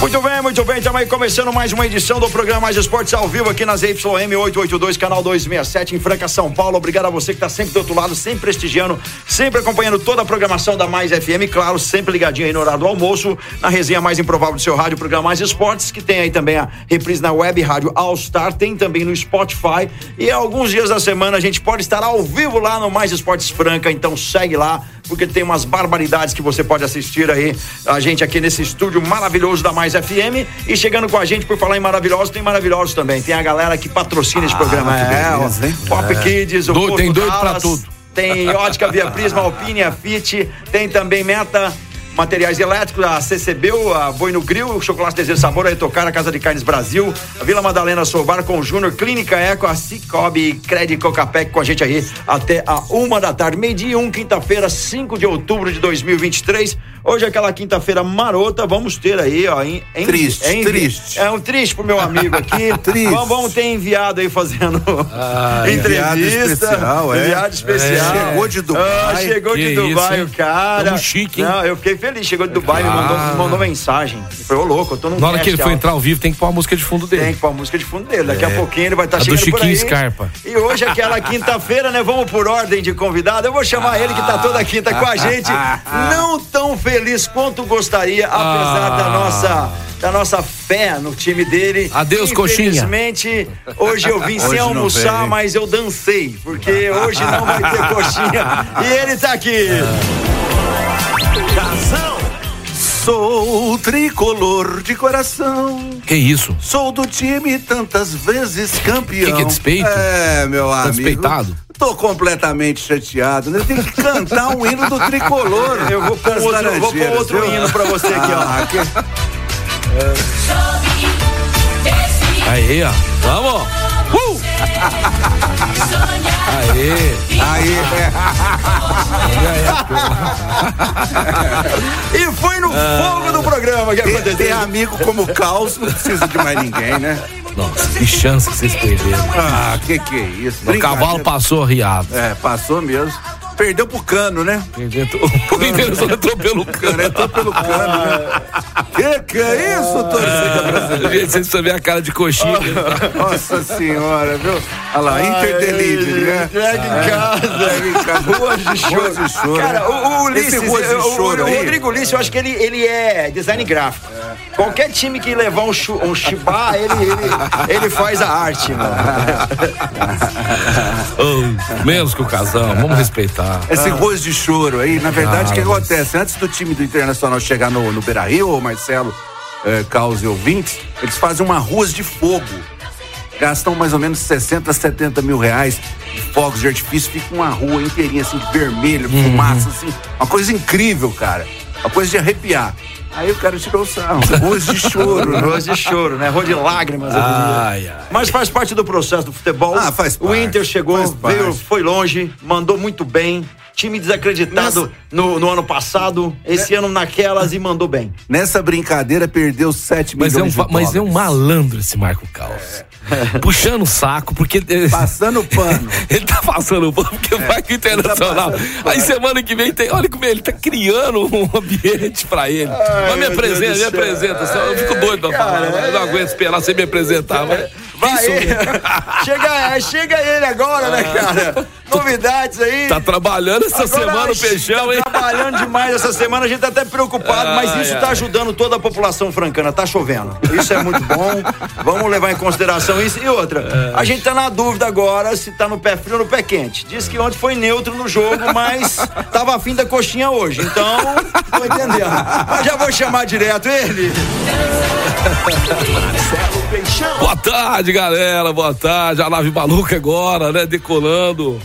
Muito bem, muito bem. Estamos aí começando mais uma edição do programa Mais Esportes ao vivo aqui nas YM 882, canal 267 em Franca, São Paulo. Obrigado a você que está sempre do outro lado, sempre prestigiando, sempre acompanhando toda a programação da Mais FM. Claro, sempre ligadinho aí no horário do almoço, na resenha mais improvável do seu rádio, programa Mais Esportes, que tem aí também a reprise na web rádio All Star, tem também no Spotify. E alguns dias da semana a gente pode estar ao vivo lá no Mais Esportes Franca. Então segue lá porque tem umas barbaridades que você pode assistir aí a gente aqui nesse estúdio maravilhoso da Mais FM e chegando com a gente por falar em maravilhosos, tem maravilhosos também. Tem a galera que patrocina esse programa, que é, beleza, hein? Pop É. Kids, o Do- Posto tem doido pra Dallas, tudo. Tem Ótica Via Prisma, Alpine, a Fit, tem também Meta Materiais Elétricos, a CCBU, a Boi no Grill, o Chocolate Desejo Sabor, a Etocar, a Casa de Carnes Brasil, a Vila Madalena Sobar com o Júnior, Clínica Eco, a Cicobi, Crédito Cocapec com a gente aí até a uma da tarde, meio-dia, um, quinta-feira, 5 de outubro de 2023. Hoje é aquela quinta-feira marota, vamos ter aí, ó. Em, em- Triste, em- triste. É um triste pro meu amigo aqui. Triste. Vamos, vamos ter enviado aí fazendo enviado entrevista. especial, é. Enviado especial. É. Chegou de Dubai. Ah, chegou Que de isso, Dubai, hein? o cara. Tamo chique, hein? Não, eu fiquei feliz. Chegou de Dubai, me mandou, mandou mensagem. Eu falei, ô louco, eu tô num Na hora que ele for alto. entrar ao vivo, tem que pôr a música de fundo dele. Tem que pôr a música de fundo dele. Daqui a pouquinho ele vai estar A do chegando por Chiquinho. Scarpa. E hoje, aquela quinta-feira, né? Vamos por ordem de convidado. Eu vou chamar ele, que tá toda quinta com a gente. Não tão feliz quanto gostaria, apesar da nossa. Da nossa fé no time dele. Adeus, coxinha. Infelizmente, hoje eu vim sem Hoje não almoçar, mas eu dancei. Porque hoje não vai ter coxinha. E ele tá aqui. Sou tricolor de coração. Que isso? Sou do time tantas vezes campeão. Que que é despeito? É, meu Tá amigo. despeitado? Tô completamente chateado. né? Tem que cantar um hino do tricolor. Eu vou pôr outro, eu vou pôr outro viu? hino pra você aqui, ó. Ah, que- Aí, ó. Vamos! Aê! Aí, é. E foi no fogo do programa que aconteceu. amigo como Caos, não precisa de mais ninguém, né? Nossa, que chance que vocês perderam. Ah, que que é isso? O cavalo passou riado. É, passou mesmo. Perdeu pro cano, né? O Internacional entrou pelo O cara entrou pelo cano, né? Que que é isso, torcida brasileira? Gente, Vocês precisam ver a cara de coxinha. Nossa senhora, viu? Olha lá, Interdelivery, né? Entrega em casa. Entrega em casa. Ruas de choro. Ruas de choro. Cara, o, o Ulisses, Esse Ruas de o- choro o, aí. Rodrigo Ulisses, eu acho que ele, ele é design gráfico. Qualquer time que levar um, chu, um chibá, ele, ele, ele faz a arte, mano. Oh, menos que o casão, vamos respeitar. Esse ruas de choro aí, na verdade, o que Ah, mas- acontece? Antes do time do Internacional chegar no, no Beira Rio, o Marcelo, eh, Caos e ouvintes, eles fazem uma ruas de fogo. Gastam mais ou menos 60, 70 mil reais de fogos de artifício, fica uma rua inteirinha assim, de vermelho, Uhum. fumaça, assim. Uma coisa incrível, cara. Uma coisa de arrepiar. Aí o cara tirou o sarro. Ruas de choro. né? Ruas de choro, né? Rua de lágrimas. Ai, ai. Mas faz parte do processo do futebol. Ah, faz O parte, Inter chegou, veio, foi longe, mandou muito bem. Time desacreditado no, no ano passado, esse ano naquelas e mandou bem. Nessa brincadeira, perdeu 7 Mas é, um, milhões fa- de mas é um malandro esse Marco Caos. Puxando o saco, porque. Passando pano. Ele tá passando o pano porque vai pro internacional. Aí semana que vem tem. Olha como ele tá criando um ambiente pra ele. mas me apresenta, me apresenta. Eu fico doido pra falar. Eu não aguento esperar você me apresentar. Mas... Vai, eu? chega, chega ele agora, né, cara? Novidades aí. Tá trabalhando essa Agora, semana o peixão, tá hein? trabalhando demais essa semana, a gente tá até preocupado, mas Ai, isso ai. tá ajudando toda a população francana, tá chovendo. Isso é muito bom, vamos levar em consideração isso. E outra, É. a gente tá na dúvida agora se tá no pé frio ou no pé quente. Diz que ontem foi neutro no jogo, mas tava afim da coxinha hoje, então, tô entendendo. Mas já vou chamar direto ele. Marcelo. Boa tarde, galera. Boa tarde. A nave maluca agora, né? Decolando.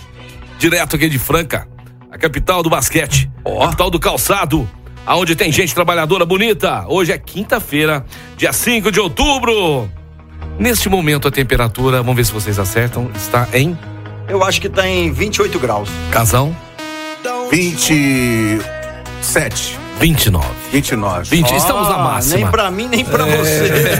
Direto aqui de Franca, a capital do basquete. Capital do calçado. Aonde tem gente trabalhadora bonita. Hoje é quinta-feira, dia 5 de outubro. Neste momento a temperatura, vamos ver se vocês acertam, está em Eu acho que tá em 28 graus. casão 27, 29. 29. 20, estamos na máxima. Nem pra mim, nem pra você.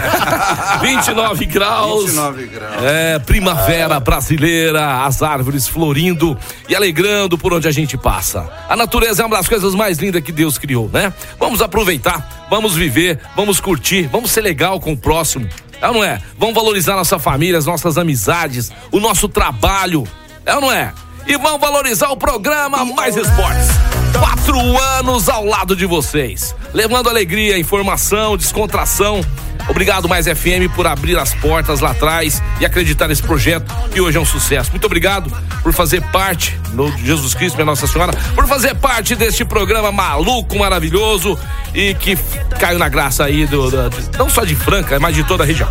29 graus. 29 graus. É, primavera brasileira, as árvores florindo e alegrando por onde a gente passa. A natureza é uma das coisas mais lindas que Deus criou, né? Vamos aproveitar, vamos viver, vamos curtir, vamos ser legal com o próximo. É ou não é? Vamos valorizar nossa família, as nossas amizades, o nosso trabalho. É ou não é? E vamos valorizar o programa Mais Esportes. Quatro anos ao lado de vocês, levando alegria, informação, descontração. Obrigado, Mais FM, por abrir as portas lá atrás e acreditar nesse projeto que hoje é um sucesso. Muito obrigado por fazer parte, no Jesus Cristo, minha Nossa Senhora, por fazer parte deste programa maluco, maravilhoso e que caiu na graça aí do, do- não só de Franca, mas de toda a região.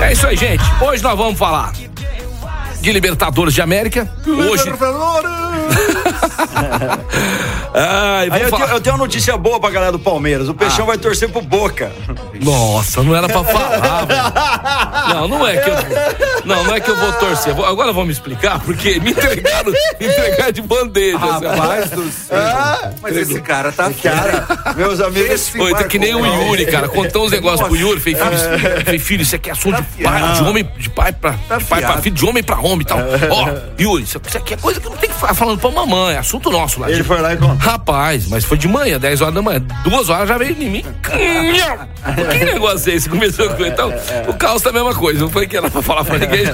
É isso aí, gente. Hoje nós vamos falar de Libertadores de América. Hoje. Ai, eu tenho, eu tenho uma notícia boa pra galera do Palmeiras. O Peixão vai torcer pro Boca. Nossa, não era pra falar, velho. Não, não é que eu. Não, não é que eu vou torcer. Vou- Agora vamos explicar, porque me entregaram, me entregaram de bandeja. Rapaz do céu. Mas esse cara tá Cara, meus amigos. Esse Oi, tá que nem o Yuri, cara. Contou uns negócios pro Yuri. Falei, filho, falei, filho, isso aqui é assunto de pai, de homem, de pai pra, de pai pra filho, de homem pra homem e tal. Ó, Yuri, isso aqui é coisa que não tem que ficar falando pra mamãe, é assunto nosso lá. Ele foi lá e contou. Rapaz, mas foi de manhã, 10 horas da manhã. Duas horas já veio em mim. Que negócio é esse? Começou com então. O Carlos tá a mesma coisa. Não foi que era pra falar pra ninguém.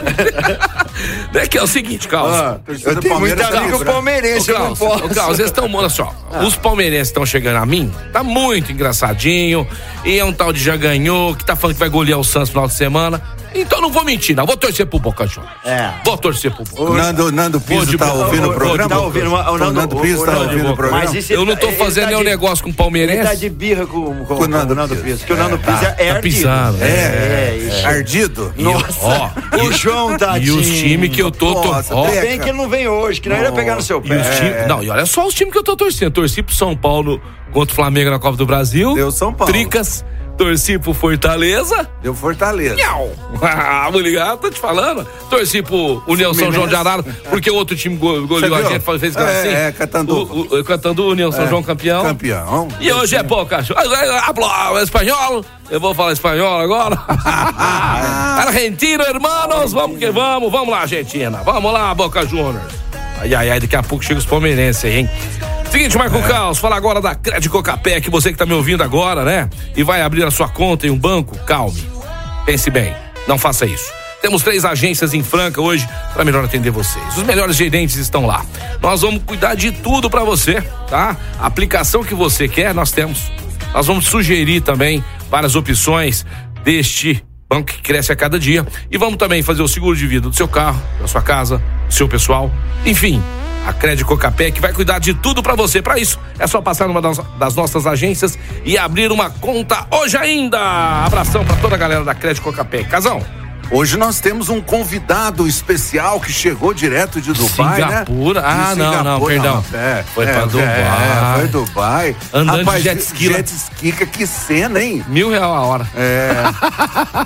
é que é o seguinte, Carlos. Ah, eu tenho muito amigo palmeirense, eu não posso. ô, Klaus, eles estão, olha só, os palmeirenses estão chegando a mim, tá muito engraçadinho, e é um tal de já ganhou, que tá falando que vai golear o Santos no final de semana. Então não vou mentir, não. Vou torcer pro Boca Juniors. É. Vou torcer pro Boca. O Nando, Nando Piso de tá ouvindo o programa? Tá ouvindo? O O Nando Piso tá Nando- ouvindo o programa? Eu não ele tô tá- ele fazendo tá nenhum negócio com Ele palmeirense. tá de birra com, com, Com o Nando Nando Piso. Que o Nando Piso é, é tá ardido. pisando, É, é. é, isso. Ardido? Nossa, ó, o João tá E os times que eu tô. tô Teca. Bem que ele não vem hoje, que não ia pegar no seu E pé. os times. Não, e olha só os times que eu tô torcendo. Torci pro São Paulo contra o Flamengo na Copa do Brasil. Deu São Paulo. Tricas. Torci pro Fortaleza. Deu Fortaleza. Nhau. Ah, vou ligar, tô te falando. Torci pro União São João de Arara, porque o outro time go- goleou a gente, fez É, gracinha. é, Catanduva. O, o, União São João campeão. Campeão. E hoje é Boca Juniors. Hablo espanhol. Eu vou falar espanhol agora. Argentino, hermanos. Vamos que vamos. Vamos lá, Argentina. Vamos lá, Boca Juniors. Ai, ai, ai. Daqui a pouco chega os palmeirenses aí, hein? Seguinte, Marco Caos, fala agora da Crédito Cocapé, que você que tá me ouvindo agora, né? E vai abrir a sua conta em um banco, calme. Pense bem, não faça isso. Temos três agências em Franca hoje para melhor atender vocês. Os melhores gerentes estão lá. Nós vamos cuidar de tudo para você, tá? A aplicação que você quer, nós temos. Nós vamos sugerir também várias opções deste banco que cresce a cada dia e vamos também fazer o seguro de vida do seu carro, da sua casa, do seu pessoal, enfim. A Crédito Cocapé que vai cuidar de tudo para você. Para isso, é só passar numa das, nossas agências e abrir uma conta hoje ainda. Abração para toda a galera da Crédito Cocapé. Casão. Hoje nós temos um convidado especial que chegou direto de Dubai, Singapura? né? Ah, De não, não, perdão. É, Foi é, pra é, Dubai. foi Dubai. Andando de Rapaz, jet ski. Jet ski, que- que cena, hein? Mil real a hora. É.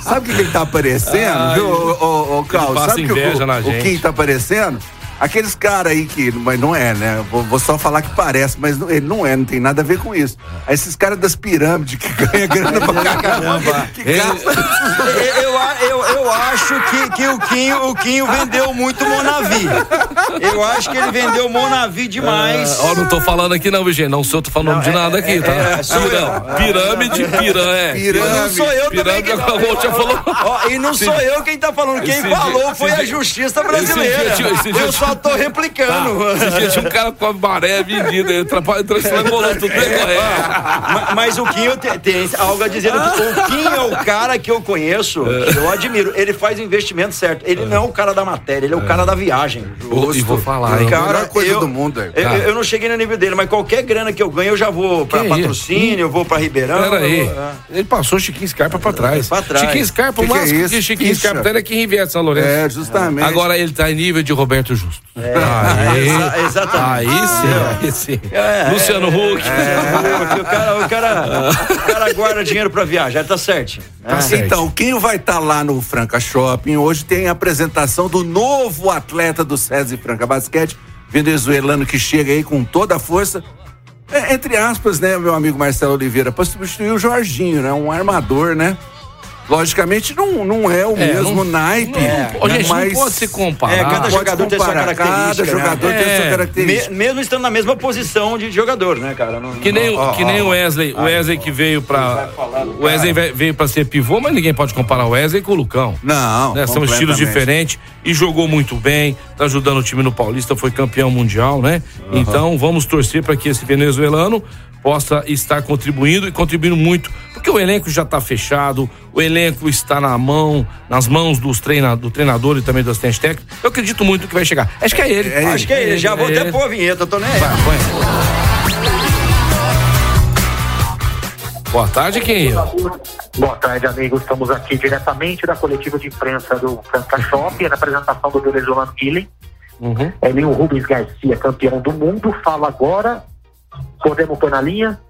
Sabe o que, que ele tá aparecendo, Ai, viu, ô, ô, ô, passa Sabe que o, na o gente. quem tá aparecendo? Aqueles caras aí que. Mas não é, né? Vou, vou só falar que parece, mas não- ele não é, não tem nada a ver com isso. Aí Esses caras das pirâmides que ganham grana pra caramba. Que Ele- Eu, eu, eu acho que, que o, Quinho, o Quinho vendeu muito Monavi. Eu acho que ele vendeu Monavi demais. Ó, não tô falando aqui não, Virgínia. Não sou, tô falando de nada aqui, tá? é, sou eu. Pirâmide, pirâmide, pirâmide. É. Pirâmide. não sou eu também Pirâmide, que a já falou. Ó, e não sou eu quem tá falando, quem Esse falou dia- foi a dia- Justiça esse dia- Brasileira. esse dia- Eu só só tô replicando. Esse dia um cara com a maré vendido, ele atrapalhou, transformou tudo. É. Mas, mas o Quinho tem, tem algo a dizer. O Quinho é o cara que eu conheço, que eu admiro. Ele faz o investimento certo. Ele não é o cara da matéria, ele é o cara da viagem. E vou falar, hein? Cara, Melhor coisa eu, do mundo, é. eu, Cara. eu não cheguei no nível dele, mas qualquer grana que eu ganho, eu já vou pra Que patrocínio, eu vou pra Ribeirão. Pera aí. eu vou- é. Ele passou Chiquinho Scarpa pra trás. Pra trás. Chiquinho Scarpa, o Que que é máximo que? Chiquinho. Scarpa é que Riviera São Lourenço. É, justamente. Agora ele tá em nível de Roberto Justo. É, exa- exatamente. Aí sim, aí sim. É, Luciano Huck. O cara, o, cara, o cara guarda dinheiro pra viajar, tá certo. Tá certo. Então, quem vai estar lá no Franca Shopping hoje tem a apresentação do novo atleta do SESI Franca Basquete, venezuelano que chega aí com toda a força. É, entre aspas, né, meu amigo Marcelo Oliveira, para substituir o Jorginho, né? Um armador, né? Logicamente não, não é o É, mesmo não- naipe. não- Ô, gente, mas não pode se comparar. É, cada pode jogador tem sua característica, Cada né? jogador tem É. sua Me- característica. mesmo estando na mesma posição de jogador, né, cara? Não- Que nem, Ó, que ó, nem o. Wesley. O Wesley que veio pra. O Wesley ve- veio pra ser pivô, mas ninguém pode comparar o Wesley com o Lucão. Não, né? São estilos diferentes e jogou muito bem, tá ajudando o time no Paulista, foi campeão mundial, né? Então vamos torcer para que esse venezuelano possa estar contribuindo e contribuindo muito, porque o elenco já está fechado, o elenco está na mão, nas mãos dos treina, do treinador e também do assistente técnico. Eu acredito muito que vai chegar. Acho que é ele. É ele. Acho que é ele. Já vou até pôr a vinheta, tô nem aí. Vai, põe. Boa tarde, quem? Boa tarde, amigos. Estamos aqui diretamente da coletiva de imprensa do Franca Shop, na apresentação do venezuelano Guilherme. Uhum. Elinho Rubens Garcia, campeão do mundo, fala agora. Podemos pôr na linha?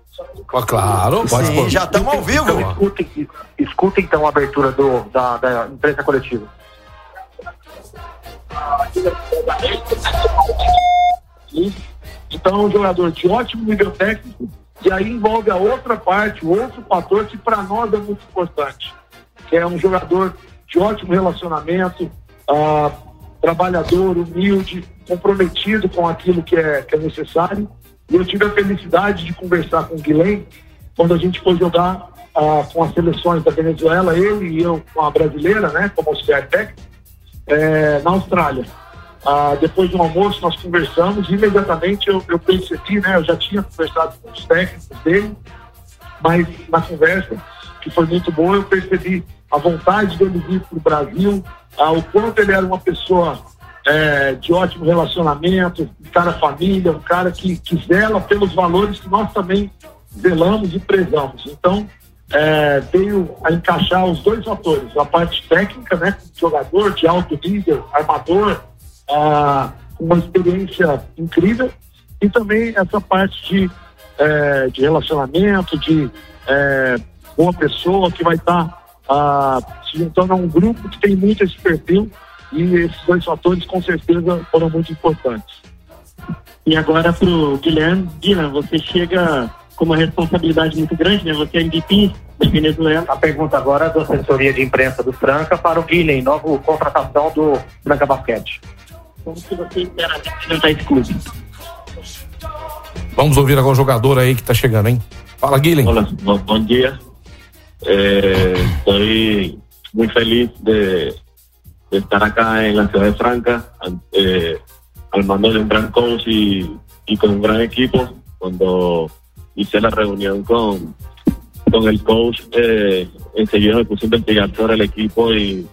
Ó, claro, pode Sim, pôr. já estamos ao vivo. Então, escutem, escutem então a abertura do, da, da imprensa coletiva. Então é um jogador de ótimo nível técnico e aí envolve a outra parte, o outro fator que para nós é muito importante, que é um jogador de ótimo relacionamento, ah, trabalhador, humilde, comprometido com aquilo que é, que é necessário. E eu tive a felicidade de conversar com o Guilherme quando a gente foi jogar ah, com as seleções da Venezuela, ele e eu com a brasileira, né, como auxiliar técnico, eh, na Austrália. Ah, depois do almoço nós conversamos e imediatamente eu, eu percebi, né, eu já tinha conversado com os técnicos dele, mas na conversa, que foi muito boa, eu percebi a vontade dele vir para o Brasil, ah, o quanto ele era uma pessoa eh, de ótimo relacionamento, um cara família, um cara que, que zela pelos valores que nós também zelamos e prezamos. Então, é, veio a encaixar os dois fatores, a parte técnica, né, jogador de alto nível, armador, ah, uma experiência incrível, e também essa parte de, é, de relacionamento, de é, boa pessoa que vai estar ah, se juntando a um grupo que tem muito esse perfil, e esses dois fatores com certeza foram muito importantes. E agora pro Guilherme, Guilherme, você chega com uma responsabilidade muito grande, né? Você é MVP da Venezuela. A pergunta agora é da assessoria de imprensa do Franca para o Guilherme, novo contratação do Franca Basquete. Como que você espera representar esse clube? Vamos ouvir agora o jogador aí que tá chegando, hein? Fala, Guilherme. Hola, bu- buen día. Eh, estoy muy feliz de, de estar acá en la ciudad de Franca, an- eh, al mando de un gran coach y, con un gran equipo. Cuando hice la reunión con, con el coach, eh, enseguida me puse a investigar sobre el equipo y,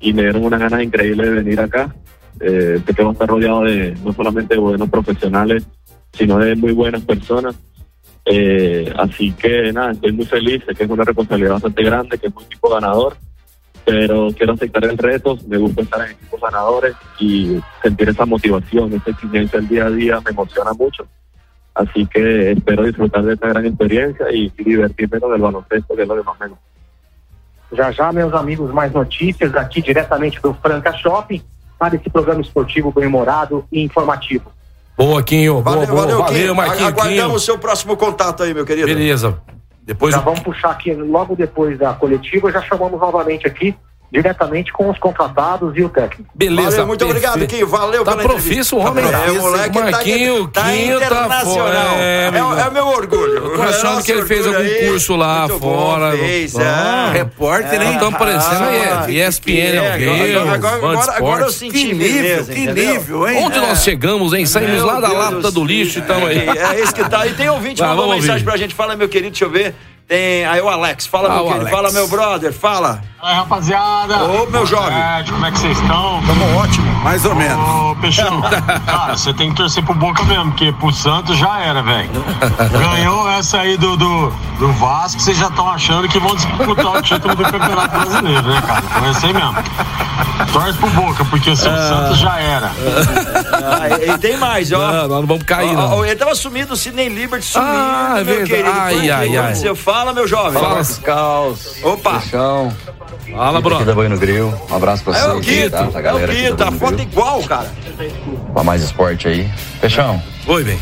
me dieron unas ganas increíbles de venir acá. Eh, sé que va a estar rodeado de no solamente de buenos profesionales, sino de muy buenas personas. Eh, así que nada, estoy muy feliz, sé que es una responsabilidad bastante grande, que es un equipo ganador, pero quiero aceptar el reto, me gusta estar en equipos ganadores y sentir esa motivación, esa exigencia el día a día me emociona mucho. Así que espero disfrutar de esta gran experiencia y, y divertirme con el baloncesto, que es lo que más me gusta. Já já, meus amigos, mais notícias aqui diretamente do Franca Shopping para esse programa esportivo bem-humorado e informativo. Boa, Quinho. Boa, Valeu, boa. valeu, Valeu, Quinho. Marquinhos. Quinho. Aguardamos o seu próximo contato aí, meu querido. Beleza. Depois Já o- vamos puxar aqui, logo depois da coletiva, já chamamos novamente aqui diretamente com os contratados e o técnico. Beleza, Valeu, muito perfeito. obrigado, Kim. Valeu Tá pela profício o homem. É, o moleque Marquinho, tá, tá Quinho tá internacional. fora. É, É, é o meu orgulho. Tô achando Nosso que ele fez algum aí. curso lá Muito fora. Bom, fez, Ah, é. Repórter, hein? Estão parecendo Ah, aí, ESPN é, ao vivo, agora, agora, agora, agora eu senti Que nível, firmeza, que entendeu? nível, hein? Onde nós chegamos, hein? Saímos Meu lá da lata do lixo e estamos aí. É, é esse que tá. E tem ouvinte Vai, mandou mensagem pra gente. Fala, meu querido, deixa eu ver. Tem aí o Alex. Fala, Ah, meu o querido. Alex. Fala, meu brother. Fala. Aí, rapaziada. Ô, meu jovem. Como é que vocês estão? Tamo ótimo. Mais ou menos. Ô, Peixão, cara, você tem que torcer pro Boca mesmo, porque pro Santos já era, velho. Ganhou essa aí do, do, do Vasco, vocês já estão achando que vão disputar o título do Campeonato Brasileiro, né, cara? Então é assim mesmo. Torce pro Boca, porque seu Santos já era. Ah, e, e tem mais, ó. Não, nós não vamos cair, Ó, não. ó, ele tava sumido, o Sidney Liberty sumido, Ah, é meu verdade. querido. Ai, ai, O ai. aconteceu? Fala, meu jovem. Fala, Caos. Opa. Chão. Fala, Aqui da. Boi no Grill. Um abraço pra É o vocês. Guito, tá? Pra é o galera Guito, a foto é igual, cara. Pra mais esporte aí. Peixão. Oi, bem.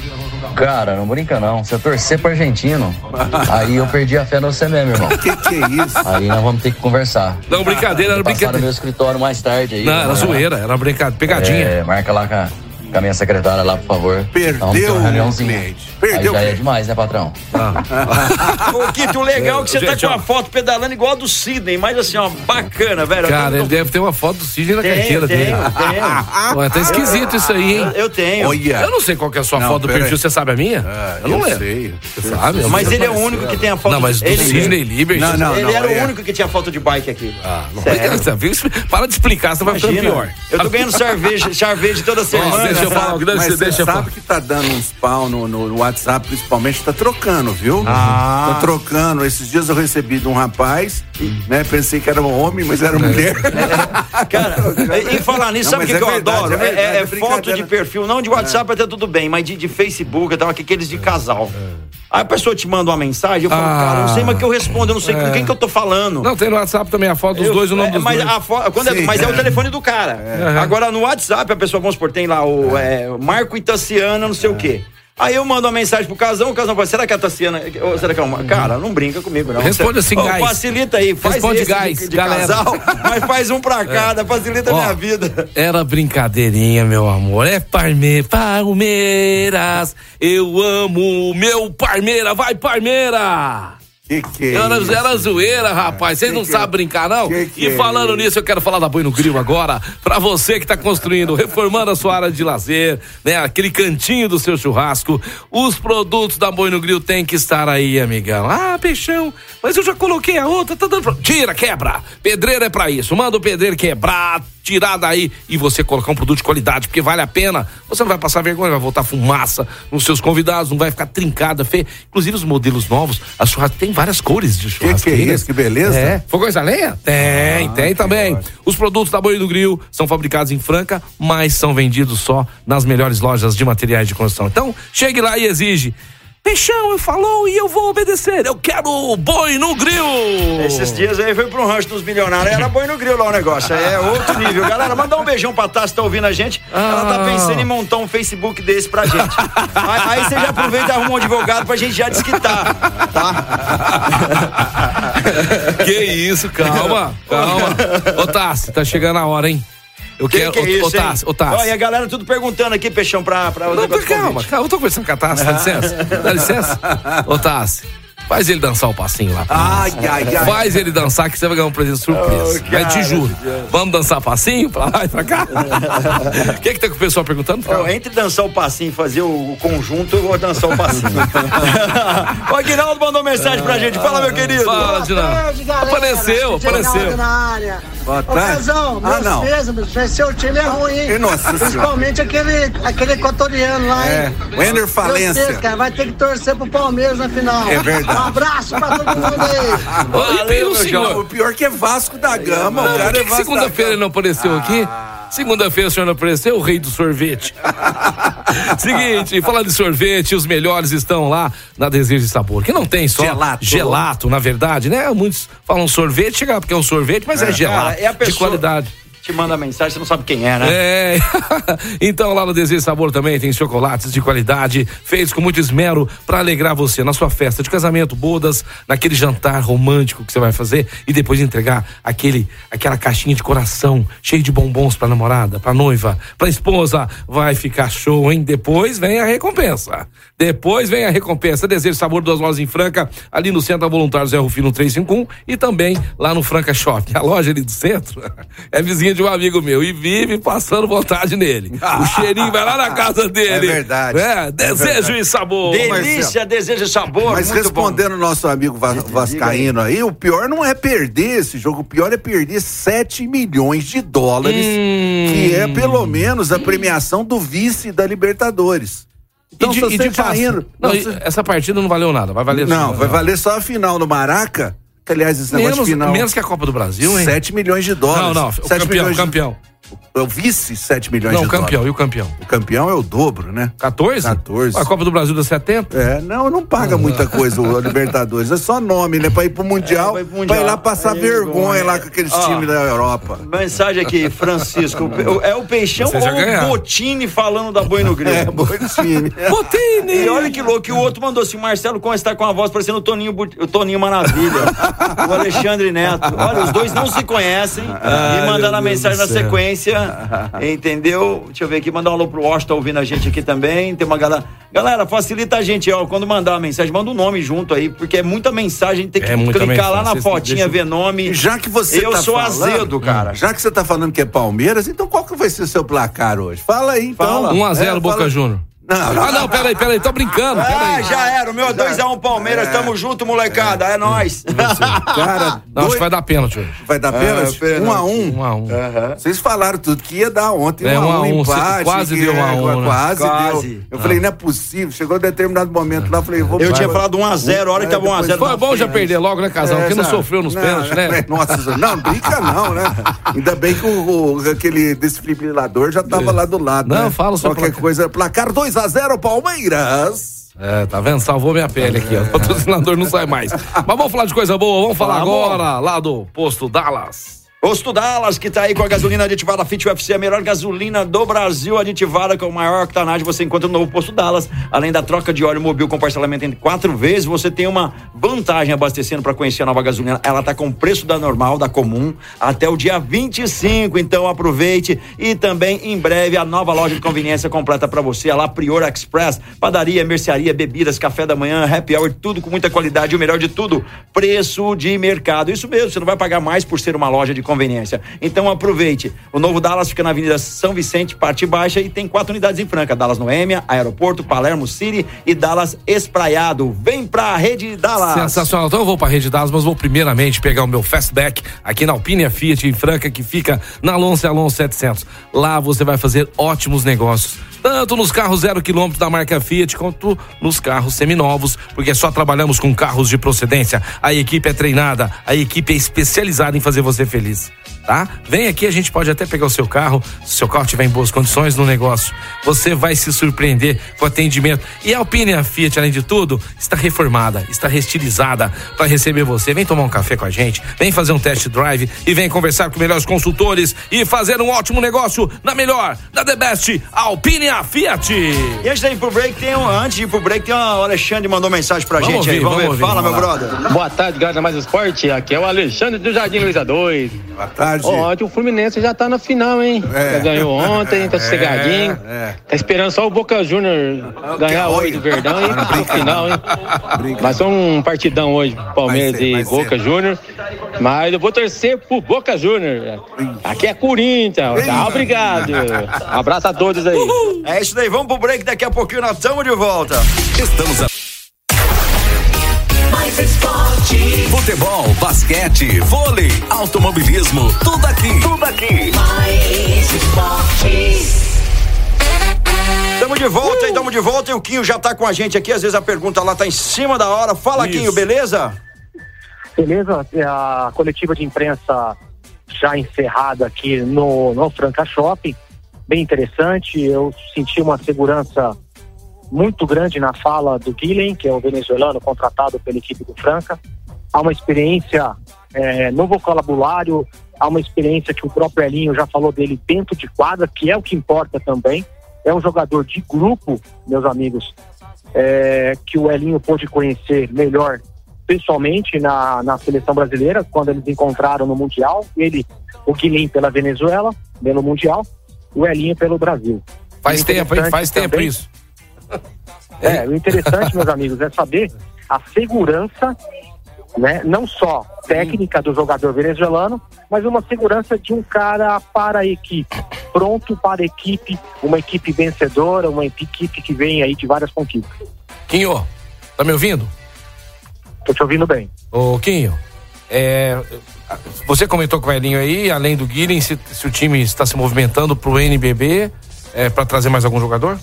Cara, não brinca não. Se eu torcer pro argentino, aí eu perdi a fé no você mesmo, irmão. Que que é isso? Aí nós vamos ter que conversar. Não, brincadeira, era passar no brincadeira. meu escritório mais tarde aí. Não, era lá. zoeira, era brincadeira, pegadinha. É, marca lá com a, com a minha secretária lá, por favor. Perdeu uma o reuniãozinha. Cliente. Aí Perdeu já é demais, né, patrão? Ô, Kito, o legal é que você tá Gente, com ó. uma foto pedalando igual a do Sidney, mas assim, ó, bacana, velho. Cara, eu ele deve ter uma foto do Sidney na tenho, carteira tenho, dele. tenho. Ué, tá esquisito isso aí, hein? Eu tenho. Olha. Eu não sei qual que é a sua Não, foto do perfil, aí. você sabe a minha? Ah, eu não eu lembro. sei. Você sabe? Eu Mas não ele é o único que tem a foto. Não, mas do ele, Sidney Liberty. Não, não, Ele era é. o único que tinha foto de bike aqui. Ah, não. Viu? Para de explicar, você vai ficando pior. Eu tô ganhando cerveja, cerveja toda semana. deixa eu sabe? falar, Mas você eu sabe que tá dando uns pau no WhatsApp, principalmente, tá trocando, viu? Ah. Tá trocando. Esses dias eu recebi de um rapaz, né? Pensei que era um homem, mas era mulher. Cara, e, falar nisso, Não, sabe o mas que, é que eu verdade, adoro? é É, verdade, é é foto de perfil, não de WhatsApp até tudo bem, mas de, de Facebook e tal, aqueles de casal. Aí a pessoa te manda uma mensagem, eu falo, Ah. cara, não sei mais o que eu respondo, eu não sei com É. quem que eu tô falando. Não, tem no WhatsApp também a foto dos Eu- dois, o nome é, dos mas dois. a quando é- Sim, mas é. é. o telefone do cara. Agora no WhatsApp, a pessoa, vamos supor, tem lá o é, Marco Tassiana, não sei o quê. Aí eu mando uma mensagem pro casão, o casão fala, será que é a Tassiana? Ou será que é uma? Cara, não brinca comigo, não. Responde assim, guys. Facilita aí, faz Responde, guys, de, de casal, mas faz um pra cada, facilita a minha vida. Era brincadeirinha, meu amor. É Parme, Palmeiras. Eu amo meu Parmeira. Vai, Parmeira! Que que é Era, isso? era zoeira, rapaz. Vocês não que é- sabem brincar, não? e falando é nisso, eu quero falar da Boi no Grill agora. Pra você que tá construindo, reformando a sua área de lazer, né? Aquele cantinho do seu churrasco. Os produtos da Boi no Grill tem que estar aí, amigão. Ah, peixão, mas eu já coloquei a outra, tá dando pra... Tira, quebra. Pedreiro é pra isso. Manda o pedreiro quebrar, tirar daí e você colocar um produto de qualidade, porque vale a pena. Você não vai passar vergonha, vai voltar fumaça nos seus convidados, não vai ficar trincada, feia. Inclusive os modelos novos, a churrasco tem várias cores de churrasco. que é isso? Que beleza. É. Fogões a lenha? Tem, tem também. Os produtos da Boi do Grill são fabricados em Franca, mas são vendidos só nas melhores lojas de materiais de construção. Então, chegue lá e exige. Peixão, eu falou e eu vou obedecer. Eu quero o Boi no Grill. Esses dias aí foi pro rancho dos milionários, era boi no grill lá o negócio, é outro nível. Galera, mandar um beijão pra Tassi, tá ouvindo a gente. Ela tá Ah. pensando em montar um Facebook desse pra gente. Aí, aí você já aproveita e arruma um advogado pra gente já desquitar, tá? Que isso, calma, calma. Ô, Tassi, tá chegando a hora, hein? Eu Que quero. que é isso, ô, Tassi. Olha, a galera tudo perguntando aqui, Peixão, pra, pra Não, calma, calma, eu tô conversando com a Tassi, dá licença? Dá licença? Ô, Tassi, faz ele dançar o passinho lá. pra Ai, ai, ai. Faz ele dançar que você vai ganhar um presente surpresa. Oh, Vai, te cara juro. de Deus. Vamos dançar passinho pra lá e pra cá? O que que tá com o pessoal perguntando? Entre dançar o passinho e fazer o, conjunto, eu vou dançar o passinho. o Aguinaldo mandou mensagem pra gente. Fala, meu querido. Fala, Dinamo. Apareceu, apareceu. Na área. Boa Ô, tarde. Pezão, Ah, meus não. pêsames, mas seu time é ruim. E nossa. Principalmente aquele, aquele equatoriano lá, É, hein? o Ender Falência. pêsames, cara, vai ter que torcer pro Palmeiras na final. É verdade. Um abraço pra todo mundo aí. O Não, senhor. o pior que é Vasco da Gama. Não, o cara que é Vasco segunda-feira ele não apareceu aqui? Segunda-feira o senhor não apareceu, o rei do sorvete. Seguinte, falando de sorvete, os melhores estão lá na Desejo de Sabor, que não tem só Gelato. gelato, na verdade, né? Muitos falam sorvete, chega porque é um sorvete, mas é, É, gelato, cara, é a de pessoa- qualidade. Te manda mensagem, você não sabe quem é, né? É. então lá no Desejo Sabor também tem chocolates de qualidade, feitos com muito esmero para alegrar você na sua festa de casamento, bodas, naquele jantar romântico que você vai fazer e depois entregar aquele aquela caixinha de coração cheio de bombons para namorada, para noiva, para esposa. Vai ficar show, hein? Depois vem a recompensa. Depois vem a recompensa. Desejo Sabor duas lojas em Franca, ali no Centro Voluntários Zé Rufino 351 e também lá no Franca Shopping. A loja ali do centro é vizinha de um amigo meu e vive passando vontade nele. O cheirinho vai lá na casa dele. É verdade. É, desejo É verdade. e sabor. Delícia, desejo e sabor. Mas muito respondendo o nosso amigo Va- Vascaíno aí, o pior não é perder esse jogo, o pior é perder 7 milhões de dólares, Hum. que é pelo menos a premiação do vice da Libertadores. Então, e de, se e você de tá indo. Não, não, e se- essa partida não valeu nada. Vai valer não, vai valer só a final no Maraca. Aliás, esse negócio Menos, final. menos que a Copa do Brasil, hein? 7 milhões de dólares. Não, não, o 7 campeão, milhões de- campeão. É o vice, 7 milhões Não, de o campeão, dólares. e o campeão? O campeão é o dobro, né? 14? 14. A Copa do Brasil dá 70? É, não, não paga muita coisa o Libertadores. É só nome, né? Pra ir pro Mundial, vai pro pra Mundial. ir lá passar Aí, vergonha bom, lá é. com aqueles times da Europa. Mensagem aqui, Francisco. O- É o Peixão Você ou o ganharam. Botini falando da boi no grilo? É, bom time. Botini! E olha que louco, que o outro mandou assim, Marcelo Costa está com a voz parecendo o Toninho, o Toninho Maravilha, o Alexandre Neto. Olha, os dois não se conhecem Ai, e mandando a mensagem na céu. Sequência, entendeu? Deixa eu ver aqui, mandar um alô pro Washington ouvindo a gente aqui também. Tem uma galera. Galera, facilita a gente, ó, quando mandar uma mensagem, manda um nome junto aí, porque é muita mensagem, tem que É clicar lá mensagem, na vocês fotinha, deixam- ver nome. E já que você Eu tá sou falando, azedo, cara. Já que você tá falando que é Palmeiras, então qual que vai ser o seu placar hoje? Fala aí, então. Fala. 1x0 É, Boca fala- Júnior. Não, não. Ah, não, peraí, peraí, tô brincando. Ah, Peraí. já era. O meu é 2x1 Palmeiras. Tamo junto, molecada. É, nóis. Cara, Não, acho dois- que vai dar pênalti hoje. vai dar pênalti? pênalti. um a um. 1x1. Vocês falaram tudo que ia dar ontem, É, um a um a um, um, empate. quase que deu um a é, um, né? Quase, Quase. deu. Eu falei, não é possível. Chegou um determinado momento lá, eu falei, vou Eu tinha vai- falado 1x0, a hora que tava 1x0. Foi bom já perder logo, né, Casal? Porque não sofreu nos pênaltis, né? Nossa, não, brinca não, né? Ainda bem que aquele desfibrilador já tava lá do lado. Não, né? fala seu Qualquer placar. Placar 2x0 Palmeiras. É, tá vendo? Salvou minha pele aqui, ó. O patrocinador não sai mais. Mas vamos falar de coisa boa, vamos falar agora lá do posto Dallas. Posto Dallas, que tá aí com a gasolina aditivada Fit UFC, a melhor gasolina do Brasil, aditivada com o maior octanagem. Você encontra no novo Posto Dallas. Além da troca de óleo mobil com parcelamento em quatro vezes, você tem uma vantagem abastecendo para conhecer a nova gasolina. Ela tá com preço da normal, da comum, até o dia 25. Então aproveite. E também, em breve, a nova loja de conveniência completa para você, a La Prior Express. Padaria, mercearia, bebidas, café da manhã, happy hour, tudo com muita qualidade. E o melhor de tudo, preço de mercado. Isso mesmo, você não vai pagar mais por ser uma loja de conveniência. Então aproveite. O novo Dallas fica na Avenida São Vicente, parte baixa, e tem quatro unidades em Franca: Dallas Noêmia, Aeroporto, Palermo City e Dallas Espraiado. Vem pra rede Dallas. Sensacional. Então eu vou pra Rede Dallas, mas vou primeiramente pegar o meu Fastback aqui na Alpine Fiat em Franca, que fica na Alonso Alonso 700. Lá você vai fazer ótimos negócios. Tanto nos carros zero quilômetro da marca Fiat, quanto nos carros seminovos, porque só trabalhamos com carros de procedência. A equipe é treinada, a equipe é especializada em fazer você feliz. Tá? Vem aqui, a gente pode até pegar o seu carro, se o seu carro estiver em boas condições no negócio. Você vai se surpreender com o atendimento. E a Alpine a Fiat, além de tudo, está reformada, está restilizada para receber você. Vem tomar um café com a gente, vem fazer um test drive e vem conversar com melhores consultores e fazer um ótimo negócio na melhor, na The Best, Alpine a Fiat. E antes de ir pro break, tem um, antes de ir pro break, tem um, o Alexandre mandou mensagem pra Vamos gente aí. ouvir, Vamos, vamos ver. ouvir, Fala, vamos meu brother. Boa tarde, galera Mais Esporte. Aqui é o Alexandre do Jardim Luiza 2. Boa tarde. Ó, ontem o Fluminense já tá na final, hein? É. Já ganhou ontem, tá sossegadinho. é. Tá esperando só o Boca Júnior ganhar olha. hoje do Verdão e no Brinca final, hein? Brinca. Vai ser um partidão hoje, Palmeiras ser, e Boca. Júnior. Mas eu vou torcer pro Boca Júnior. Aqui é Corinthians. Tchau, obrigado. Um abraço a todos aí. É isso daí, vamos pro break, daqui a pouquinho nós estamos de volta. Estamos a Mais esporte. Futebol, basquete, vôlei, automobilismo, tudo aqui. Tudo aqui. Mais esporte. Estamos de volta, estamos de volta e o Quinho já tá com a gente aqui. Às vezes a pergunta lá tá em cima da hora. Fala, Isso. Quinho, beleza? Beleza? É A coletiva de imprensa já encerrada aqui no, no Franca Shopping. Bem interessante. Eu senti uma segurança muito grande na fala do Guilhem, que é o venezuelano contratado pela equipe do Franca. Há uma experiência é, no vocabulário há uma experiência que o próprio Elinho já falou dele dentro de quadra, que é o que importa também. É um jogador de grupo, meus amigos, é, que o Elinho pôde conhecer melhor pessoalmente na, na seleção brasileira, quando eles encontraram no Mundial. Ele, o Guilherme pela Venezuela, pelo Mundial, o Elinho pelo Brasil. Faz tempo, hein? Faz tempo também- isso. é, o interessante, meus amigos, é saber a segurança, né, não só técnica do jogador venezuelano, mas uma segurança de um cara para a equipe, pronto para a equipe, uma equipe vencedora, uma equipe que vem aí de várias conquistas. Quinho, tá me ouvindo? Tô te ouvindo bem. Ô, Quinho, é, você comentou com o Elinho aí, além do Guilherme, se, se o time está se movimentando pro NBB, é, para trazer mais algum jogador?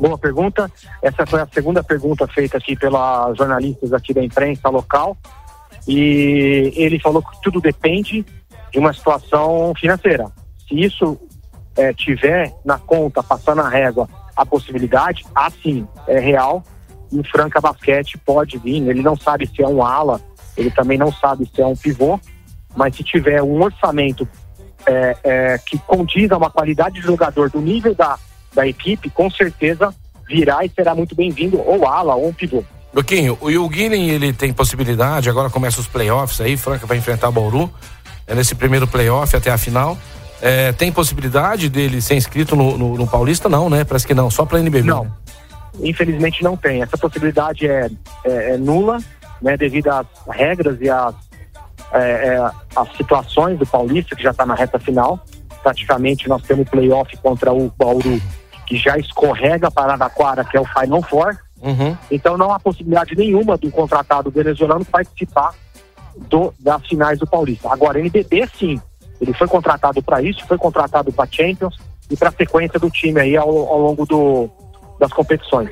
Boa pergunta. Essa foi a segunda pergunta feita aqui pelas jornalistas aqui da imprensa local. E ele falou que tudo depende de uma situação financeira. Se isso eh, tiver na conta, passar na régua a possibilidade, assim, é real. E o Franca Basquete pode vir. Ele não sabe se é um ala, ele também não sabe se é um pivô, mas se tiver um orçamento é, é, que condiz a uma qualidade de jogador do nível da, da equipe, com certeza virá e será muito bem-vindo, ou ala, ou um pivô. Luquinho, o, Guilherme, ele tem possibilidade, agora começa os playoffs aí, Franca vai enfrentar o Bauru, é nesse primeiro playoff até a final. É, tem possibilidade dele ser inscrito no, no- no Paulista? Não, né? Parece que não, só pra NBB. Não. né? Infelizmente não tem. Essa possibilidade é, é- é nula, né, devido às regras e às, é, é, às situações do Paulista, que já está na reta final. Praticamente nós temos playoff contra o Bauru, que já escorrega para Araraquara, que é o Final Four. Uhum. Então não há possibilidade nenhuma do contratado venezuelano participar do- das finais do Paulista. Agora, NBB sim, ele foi contratado para isso, foi contratado para Champions e para a sequência do time aí ao, ao longo do, das competições.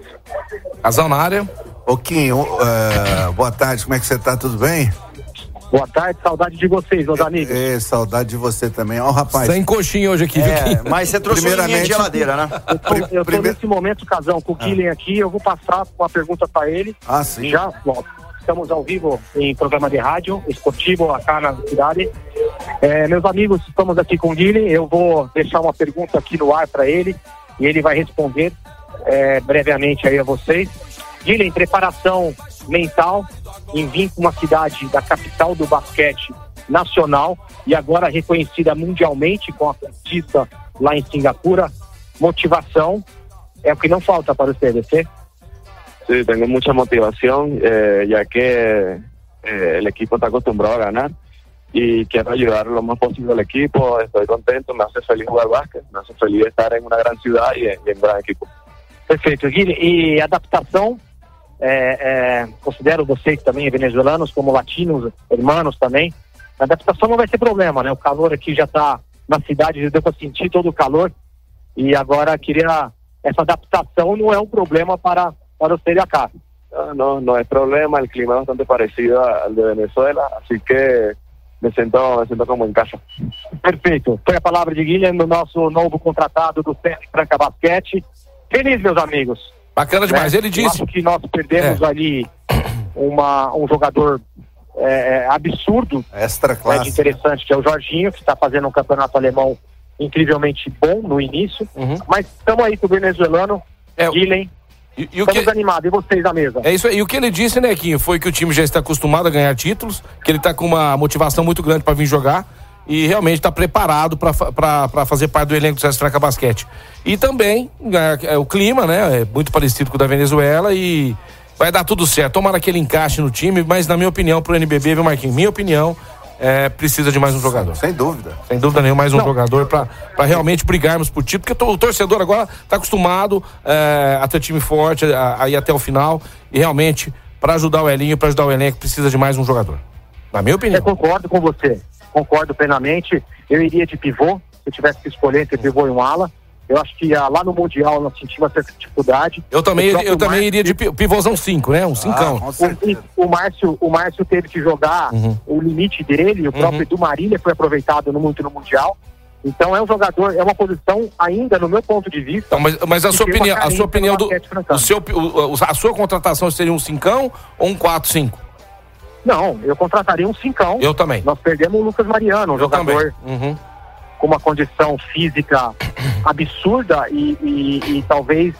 Casal na área. Ô, Quinho, eh, boa tarde, como é que você tá? Tudo bem? Boa tarde, saudade de vocês, meus amigos. É, saudade de você também. Ó, rapaz. Sem coxinha hoje aqui, viu, É, Quinho? mas você trouxe linha de Primeiramente- geladeira, né? Eu tô, eu tô nesse momento, Casão, com o Killing aqui, eu vou passar uma pergunta para ele. Ah, sim. Já, bom, estamos ao vivo em programa de rádio esportivo aqui na cidade. É, meus amigos, estamos aqui com o Guilherme. Eu vou deixar uma pergunta aqui no ar para ele e ele vai responder é, brevemente aí a vocês. Guilherme, preparação mental em vir para uma cidade da capital do basquete nacional e agora reconhecida mundialmente com a conquista lá em Singapura. Motivação é o que não falta para o CDC. Sí, tengo mucha motivación, eh, ya que eh, el equipo está acostumbrado a ganar y quiero ayudar lo más posible al equipo. Estoy contento, me hace feliz jugar básquet, me hace feliz estar en una gran ciudad y en, y en un gran equipo. Perfeito, Guilherme. E adaptação, é, é, considero vocês também venezuelanos como latinos, irmãos também. A adaptação não vai ser problema, né? O calor aqui já está na cidade, já deu para sentir todo o calor. E agora queria essa adaptação não é um problema para para o Seriacá. No, no, no es problema, el clima es bastante parecido a- al de Venezuela, así que me siento, me siento como en casa. Perfeito. Foi a palavra de Guilherme, o nosso novo contratado do Franca Basquete. Feliz, meus amigos. Bacana demais. né? Ele Eu disse. acho que nós perdemos É. ali uma, um jogador é, é, absurdo, Extra né, de classe. interessante, que é o Jorginho, que está fazendo um campeonato alemão incrivelmente bom no início. Uhum. Mas estamos aí com o venezuelano, É, Guilherme. E, e o Estamos que, animados. E vocês na mesa? é isso aí. E o que ele disse, né, Quinho, foi que o time já está acostumado a ganhar títulos, que ele está com uma motivação muito grande para vir jogar e realmente está preparado para fazer parte do elenco do César Franca Basquete. E também é, é, o clima, né, é muito parecido com o da Venezuela e vai dar tudo certo. Tomara que ele encaixe no time, mas na minha opinião, pro NBB, viu, Marquinhos? Minha opinião, é, precisa de mais um jogador. Sem dúvida. Sem dúvida nenhuma, mais um Não. jogador para realmente brigarmos por título, porque o torcedor agora está acostumado é, a ter time forte, a, a ir até o final, e realmente, para ajudar o Elinho, para ajudar o elenco, precisa de mais um jogador. Na minha Eu opinião. concordo com você. Concordo plenamente. Eu iria de pivô, se eu tivesse que escolher entre pivô e um ala. Eu acho que ah, lá no Mundial nós sentimos essa dificuldade. Eu também, eu também Márcio- iria de pi- pivôzão 5, né? Um cincão. com certeza. O, o Márcio, o Márcio teve que jogar Uhum. o limite dele, o próprio Edu Marília foi aproveitado no, muito no Mundial. Então é um jogador, é uma posição ainda, no meu ponto de vista. Então, mas, mas a sua opinião, a sua opinião do, o seu, o- a sua contratação seria um cincão ou um 4-5? Não, eu contrataria um cincão. Eu também. Nós perdemos o Lucas Mariano, um Eu jogador. Uhum. com uma condição física absurda e, e- e talvez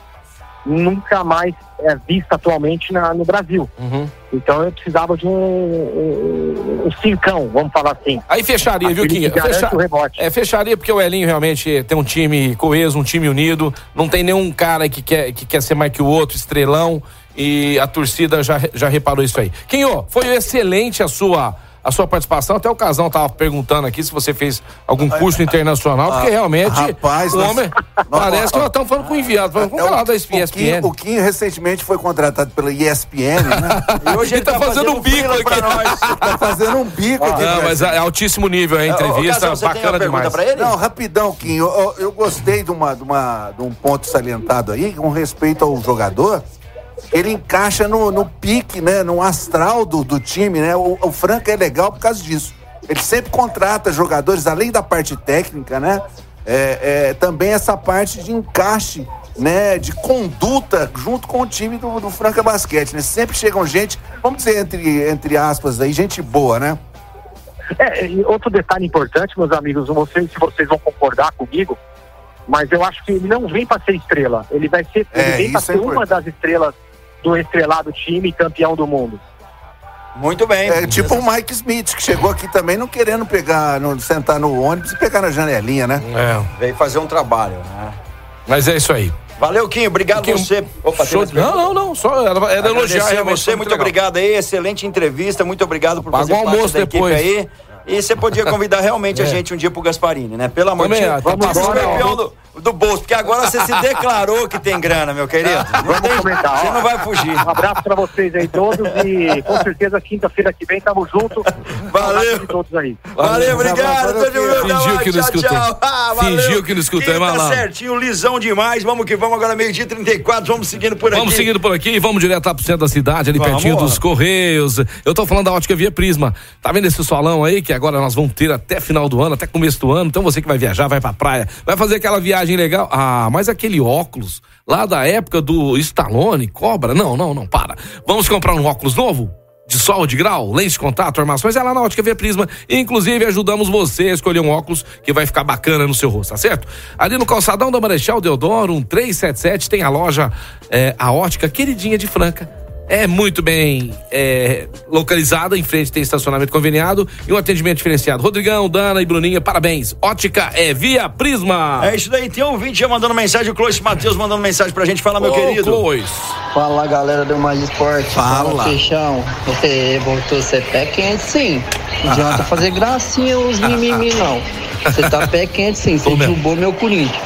nunca mais é vista atualmente na- no Brasil. Uhum. Então eu precisava de um, um, um cincão, vamos falar assim. Aí fecharia, viu, Aquele que garante Fecha-. É, fecharia porque o Elinho realmente tem um time coeso, um time unido. Não tem nenhum cara que quer, que quer ser mais que o outro, estrelão. E a torcida já, já reparou isso aí. Quinho, foi excelente a sua, a sua participação. Até o Casão tava perguntando aqui se você fez algum curso internacional, porque Ah, realmente rapaz, o nós- homem nós- parece que nós estamos falando com o enviado. Falando com o canal da O ESPN. O Quinho recentemente foi contratado pela ESPN, né? E hoje ele tá fazendo um bico aqui. Tá fazendo um bico aqui. Não, mas é altíssimo nível a entrevista, bacana demais. Não, rapidão, Quinho. Eu, eu gostei de, uma, de, uma, de um ponto salientado aí, com respeito ao jogador. Ele encaixa no, no pique, né? No astral do, do time, né? O, o Franca é legal por causa disso. Ele sempre contrata jogadores, além da parte técnica, né? É, é, também essa parte de encaixe, né? De conduta junto com o time do, do Franca Basquete, né? Sempre chegam gente, vamos dizer, entre, entre aspas aí, gente boa, né? É, e outro detalhe importante, meus amigos, não sei se vocês vão concordar comigo, mas eu acho que ele não vem para ser estrela. Ele vai ser, É, ele vem para é ser uma das estrelas do estrelado time campeão do mundo. Muito bem. É tipo o Mike Smith, que chegou aqui também não querendo pegar, no, sentar no ônibus e pegar na janelinha, né? É. Veio fazer um trabalho, né? Mas é isso aí. Valeu, Quinho. Obrigado Quinho, você. Opa, show Não, não, não. Só era, elogiar. você, muito legal. obrigado aí, excelente entrevista, muito obrigado por Paga fazer parte almoço da equipe depois. aí. E você podia convidar realmente a É. gente um dia pro Gasparini, né? Pelo amor de Deus. ah, Vamos passando, campeão do, do bolso, porque agora você se declarou que tem grana, meu querido. Não Vamos tem- comentar. Você não vai fugir. Um abraço para vocês aí todos e com certeza quinta-feira que vem tamo junto. Valeu. Todos aí. Valeu, obrigado. Mundo. Fingiu que não escutou. Ah. Fingiu que não escutou, é Tá malandro. certinho, lisão demais. Vamos que vamos, agora meio-dia 34, vamos seguindo por aqui. Vamos seguindo por aqui, vamos direto lá pro centro da cidade, ali Vamos. pertinho dos Correios. Eu tô falando da ótica Via Prisma. Tá vendo esse solão aí que agora nós vamos ter até final do ano, até começo do ano. Então você que vai viajar, vai pra praia, vai fazer aquela viagem legal. Ah, mas aquele óculos lá da época do Stallone, cobra? Não, não, não, para. Vamos comprar um óculos novo? De sol, de grau, lente de contato, armações, é lá na Ótica Via Prisma. Inclusive, ajudamos você a escolher um óculos que vai ficar bacana no seu rosto, tá certo? Ali no calçadão da Marechal Deodoro, um 377, tem a loja, é, a Ótica Queridinha de Franca. É muito bem é, localizada, em frente tem estacionamento conveniado e um atendimento diferenciado. Rodrigão, Dana e Bruninha, parabéns. Ótica é Via Prisma. É isso daí, tem um ouvinte já mandando mensagem, o Clois Matheus mandando mensagem pra gente. Fala, meu Ô, querido. Clois. Fala galera do Mais Esporte. Fala. Peixão. É, voltou a ser pé quente sim. Não adianta fazer gracinha os mimimi não. Você tá pé quente sim, você derrubou meu Corinthians.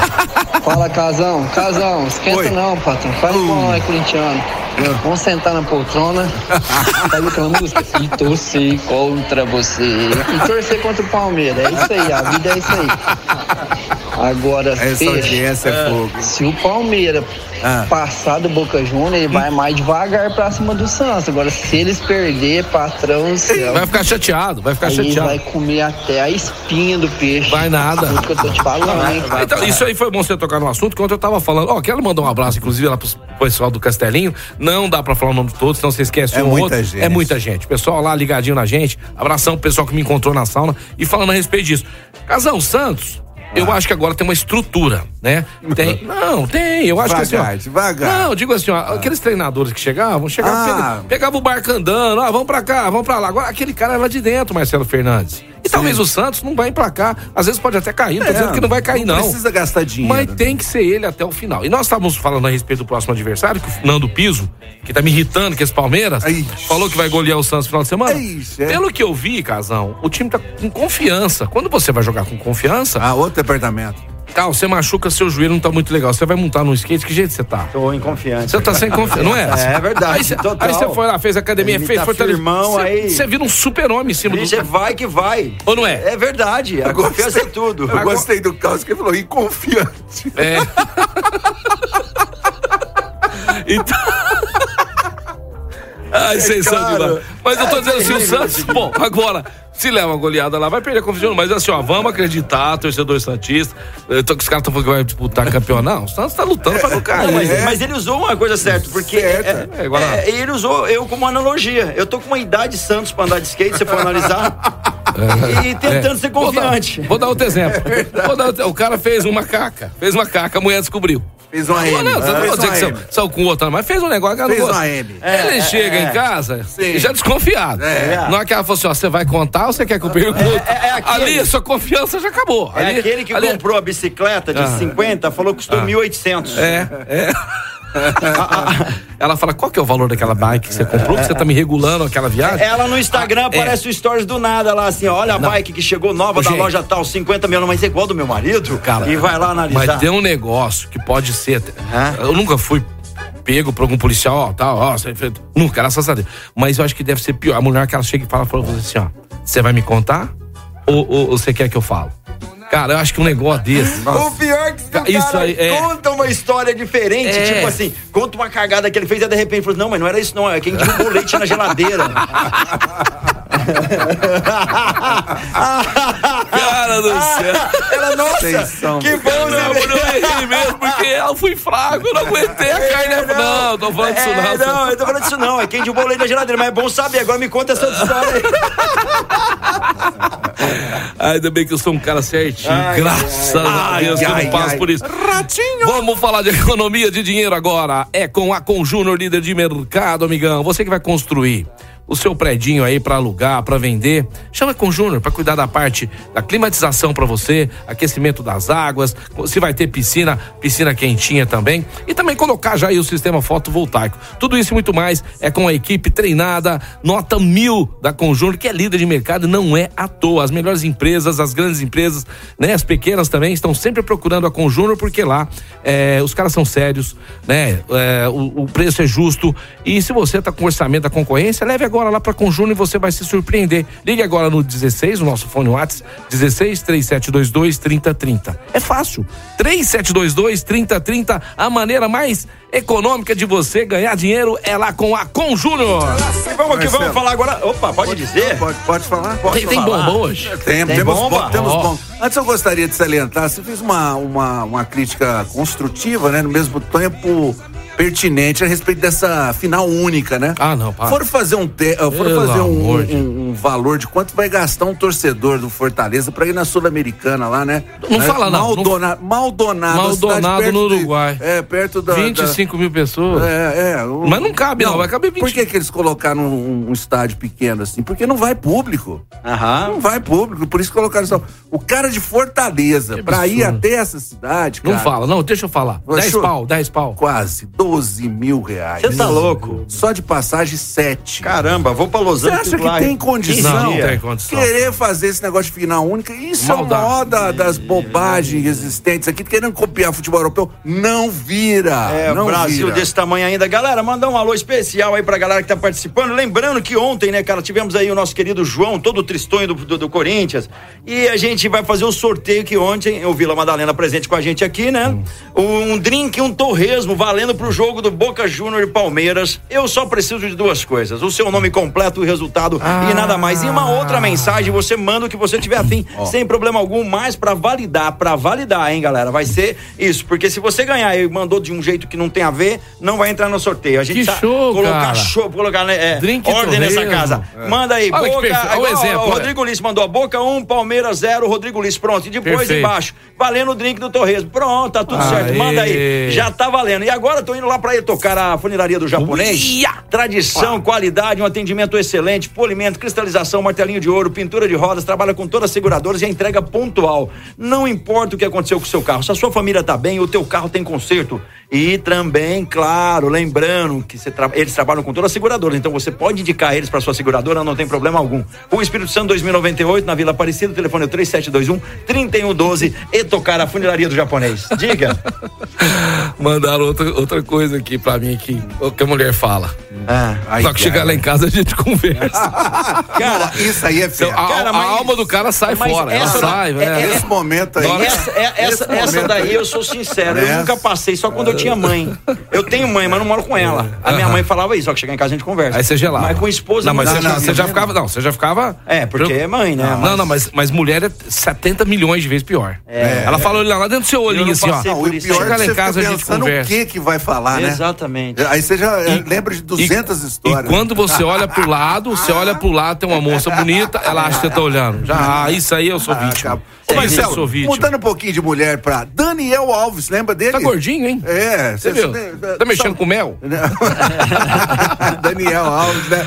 Fala Casão, Casão, esquenta não, patrão. Faz igual nós corintiano. Vamos sentar na poltrona. Sabe aquela música? E torcer contra você. E torcer contra o Palmeiras. É isso aí, a vida é isso aí. Agora, Essa Peixe, audiência é fogo. se o Palmeiras Ah. passar do Boca Juniors, ele vai mais devagar pra cima do Santos. Agora, se eles perder, patrão do céu. Vai ficar chateado, vai ficar aí chateado. vai comer até a espinha do peixe. Vai nada. Tudo que eu tô te falando, hein? Ah, então, isso aí foi bom você tocar no assunto, que ontem eu tava falando. Ó, quero mandar um abraço, inclusive, lá pro pessoal do Castelinho. Não dá pra falar o nome de todos, senão você esquece É um muita outro. gente. É muita gente. Pessoal lá ligadinho na gente. Abração pro pessoal que me encontrou na sauna e falando a respeito disso. Casão Santos. Ah. Eu acho que agora tem uma estrutura, né? Tem. Não, tem. Eu acho que assim. Devagar, ó, devagar. Não, eu digo assim, ó, aqueles treinadores que chegavam, chegavam, Ah. pega- pegava o barco andando, ó, vamos pra cá, vamos pra lá. Agora, aquele cara era de dentro, Marcelo Fernandes. E talvez o Santos não vai cá. Às vezes pode até cair, não tô É, dizendo que não vai cair, não. Precisa gastar dinheiro. Mas tem que ser ele até o final. E nós estávamos falando a respeito do próximo adversário, que o Nando Piso, que tá me irritando, que esse Palmeiras, falou que vai golear o Santos no final de semana. Ixi, é. Pelo que eu vi, Casão, o time tá com confiança. Quando você vai jogar com confiança. Ah, outro departamento. Cara, você machuca, seu joelho não tá muito legal. Você vai montar no skate, que jeito você tá? Tô inconfiante. Você tá sem confiança, não é? É verdade, Aí você, total. aí você foi lá, fez academia, Ele fez tá fortalecimento. firmão, Você- aí- Você vira um super-homem em cima Você do. vai que vai. Ou não é? É verdade, a confiança é tudo. Eu gostei do caos que ele falou, inconfiante. É. Então. Ai, vocês são cara, demais. Mas eu tô dizendo assim, o é Santos, bom, agora, Se leva uma goleada lá, vai perder a confiança. Mas assim, ó, vamos acreditar, torcedor Santista. Eu tô, os caras estão falando que vai disputar campeão. Não, o Santos tá lutando pra não cair. Não, mas, É. mas ele usou uma coisa certa, porque é, É, é, ele usou eu como analogia. Eu tô com uma idade Santos pra andar de skate, se for analisar. E tentando ser Vou dar- confiante. Vou dar outro exemplo. Vou dar o cara fez uma caca. Fez uma caca, a mulher descobriu. Fez uma M. Não, não, vou dizer que são, com outra, mas fez um negócio que Fez uma M. Ele É, chega é, em é. casa Sim. já desconfiado. É. Não é que ela falou assim: ó, você vai contar ou você quer que eu pergunte? é Ali a sua confiança já acabou. É Ali- aquele que ali- comprou a bicicleta de Ah. 50, falou que custou 1.800. É, é. Ela fala, qual que é o valor daquela bike que você comprou? Que você tá me regulando aquela viagem? Ela no Instagram Ah, é. aparece o stories do nada lá, assim, olha a Não. bike que chegou nova da Gente. loja tal, 50 mil, mas é igual do meu marido. Cara, e vai lá analisar. Mas tem um negócio que pode ser. Hã? Eu nunca fui pego por algum policial, ó, tal, ó, você nunca, graças a Deus. Mas eu acho que deve ser pior. A mulher que ela chega e fala você assim, ó, você vai me contar? Ou, ou- ou você quer que eu falo? Cara, eu acho que um negócio desse. O pior é que o Isso cara aí, é. conta uma história diferente, É. tipo assim, conta uma cagada que ele fez e de repente falou, não, mas não era isso não, é quem derrubou leite na geladeira. Cara do céu. Ela, nossa, Atenção. que bom Não, você mas eu errei mesmo, porque eu fui fraco, eu não aguentei a carne. É, não, não tô falando disso É, não. não, eu tô falando disso não. É quem o leite na geladeira, mas é bom saber. Agora me conta essa história aí. Ainda bem que eu sou um cara certinho. Ai, Graças a ai, Deus que eu não passo ai. por isso. Ratinho! Vamos falar de economia de dinheiro agora. É com a Conjúnior, líder de mercado, amigão. Você que vai construir o seu predinho aí pra alugar, pra vender, chama a Conjúnior pra cuidar da parte da climatização pra você, aquecimento das águas, se vai ter piscina, piscina quentinha também e também colocar já aí o sistema fotovoltaico. Tudo isso e muito mais é com a equipe treinada, nota mil da Conjúnior, que é líder de mercado, não é à toa. As melhores empresas, as grandes empresas, né, as pequenas também estão sempre procurando a Conjúnior porque lá é, os caras são sérios, né? é, o, o preço é justo e se você tá com orçamento da concorrência, leve agora lá pra Conjúnior e você vai se surpreender. Ligue agora no 16, o nosso fone WhatsApp, 16 3722 3030. É fácil. 3722 3030, a maneira mais econômica de você ganhar dinheiro é lá com a Conjúnior. E vamos que vamos falar agora. Opa, pode dizer? Pode, pode falar? Pode Tem, tem bomba hoje? Tem, Tem temos bomba? bom, temos Ó. bom. Antes eu gostaria de salientar, você fez uma, uma, uma crítica construtiva, né? No mesmo tempo pertinente a respeito dessa final única, né? Ah, não, para. Foram fazer um te, uh, foram Pelo fazer um, de um- um valor de quanto vai gastar um torcedor do Fortaleza pra ir na Sul-Americana lá, né? Não É, fala não, Maldonado, Maldonado, cidade Maldonado perto no de- Uruguai. é, perto da... 25 mil pessoas. da- é, é, o- Mas não cabe, não, vai caber 20. Por que, que eles colocaram um, um estádio pequeno assim? Porque não vai público. Aham. Não vai público, por isso que colocaram só. O cara de Fortaleza, Que pra ir até essa cidade, cara. Não fala, não, deixa eu falar. Ô, 10 Chu- pau, 10 pau. Quase 12 mil reais. Você tá louco? Só de passagem, 7. Caramba, vou pra Los Você Angeles. acha que tem condição? Não, não tem condição. Querer fazer esse negócio de final única, isso Maldade. é uma da, das bobagens existentes aqui, querendo copiar futebol europeu. Não vira. É, não Brasil vira. desse tamanho ainda. Galera, mandar um alô especial aí pra galera que tá participando. Lembrando que ontem, né, cara, tivemos aí o nosso querido João, todo tristonho do, do, do Corinthians. E a gente vai fazer o sorteio que ontem, o Vila Madalena presente com a gente aqui, né? Um drink e um torresmo valendo pro jogo do Boca Júnior e Palmeiras. Eu só preciso de duas coisas: o seu nome completo, o resultado e nada mais. E uma outra mensagem, você manda o que você tiver afim, sem problema algum, mas pra validar, pra validar, hein, galera? Vai ser isso, porque se você ganhar e mandou de um jeito que não tem a ver, não vai entrar no sorteio. A gente Que tá show, colocar cara. show, colocar né, é, ordem nessa casa. É. Manda aí, Olha Boca. Olha o exemplo, o olha. Rodrigo Liz mandou Boca 1, Palmeiras 0, Rodrigo Liz, pronto. E depois Perfeito. embaixo, valendo o drink do Torresmo. Pronto, tá tudo Aê. certo. Manda aí. Já tá valendo. E agora eu tô indo lá pra ir tocar a funilaria do japonês. Uia! Tradição, qualidade, um atendimento excelente, polimento, cristalização, martelinho de ouro, pintura de rodas, trabalha com todas as seguradoras e a entrega pontual. Não importa o que aconteceu com o seu carro, se a sua família tá bem, o teu carro tem conserto. E também, claro, lembrando que você tra- eles trabalham com todas as seguradoras, então você pode indicar eles para sua seguradora, não tem problema algum. O Espírito Santo 2098, na Vila Aparecida, o telefone é o 3721 3112 e tocar a funilaria do japonês. Diga. Mandaram outra, outra coisa. aqui pra mim que, o que a mulher fala. É. Só que chegar lá em casa a gente conversa. Cara, isso aí é Então, fera. a, Cara, a alma do cara sai fora. Ela essa- sai, é- velho. é- Nesse momento aí. Essa, é- essa, Esse essa momento daí aí. eu sou sincero, eu Nessa. nunca passei, só quando eu tinha mãe. Eu tenho mãe, mas não moro com ela. A minha mãe falava isso, só que chegar em casa a gente conversa. Aí você gelava. Mas com esposa Não, mas não, você, já- não, você já não. ficava. Não, você já ficava. É, porque é mãe, né? Não, Mas- não, mas, mas mulher é 70 milhões de vezes pior. É. Ela falou lá, lá dentro do seu olhinho assim, ó. Não, o pior Chega é lá em você casa, a gente pensando o conversa. que que vai falar, né? Exatamente. Aí você já eh, lembra de 200 histórias. E quando você olha pro lado, você olha pro lado, tem uma moça bonita, ela acha que você tá olhando. Já, ah, isso aí eu sou vítima. Ô, Marcelo, sou vítima. mudando um pouquinho de mulher pra Daniel Alves, lembra dele? Tá gordinho, hein? É, Você viu? Tá mexendo com mel? Daniel Alves, né?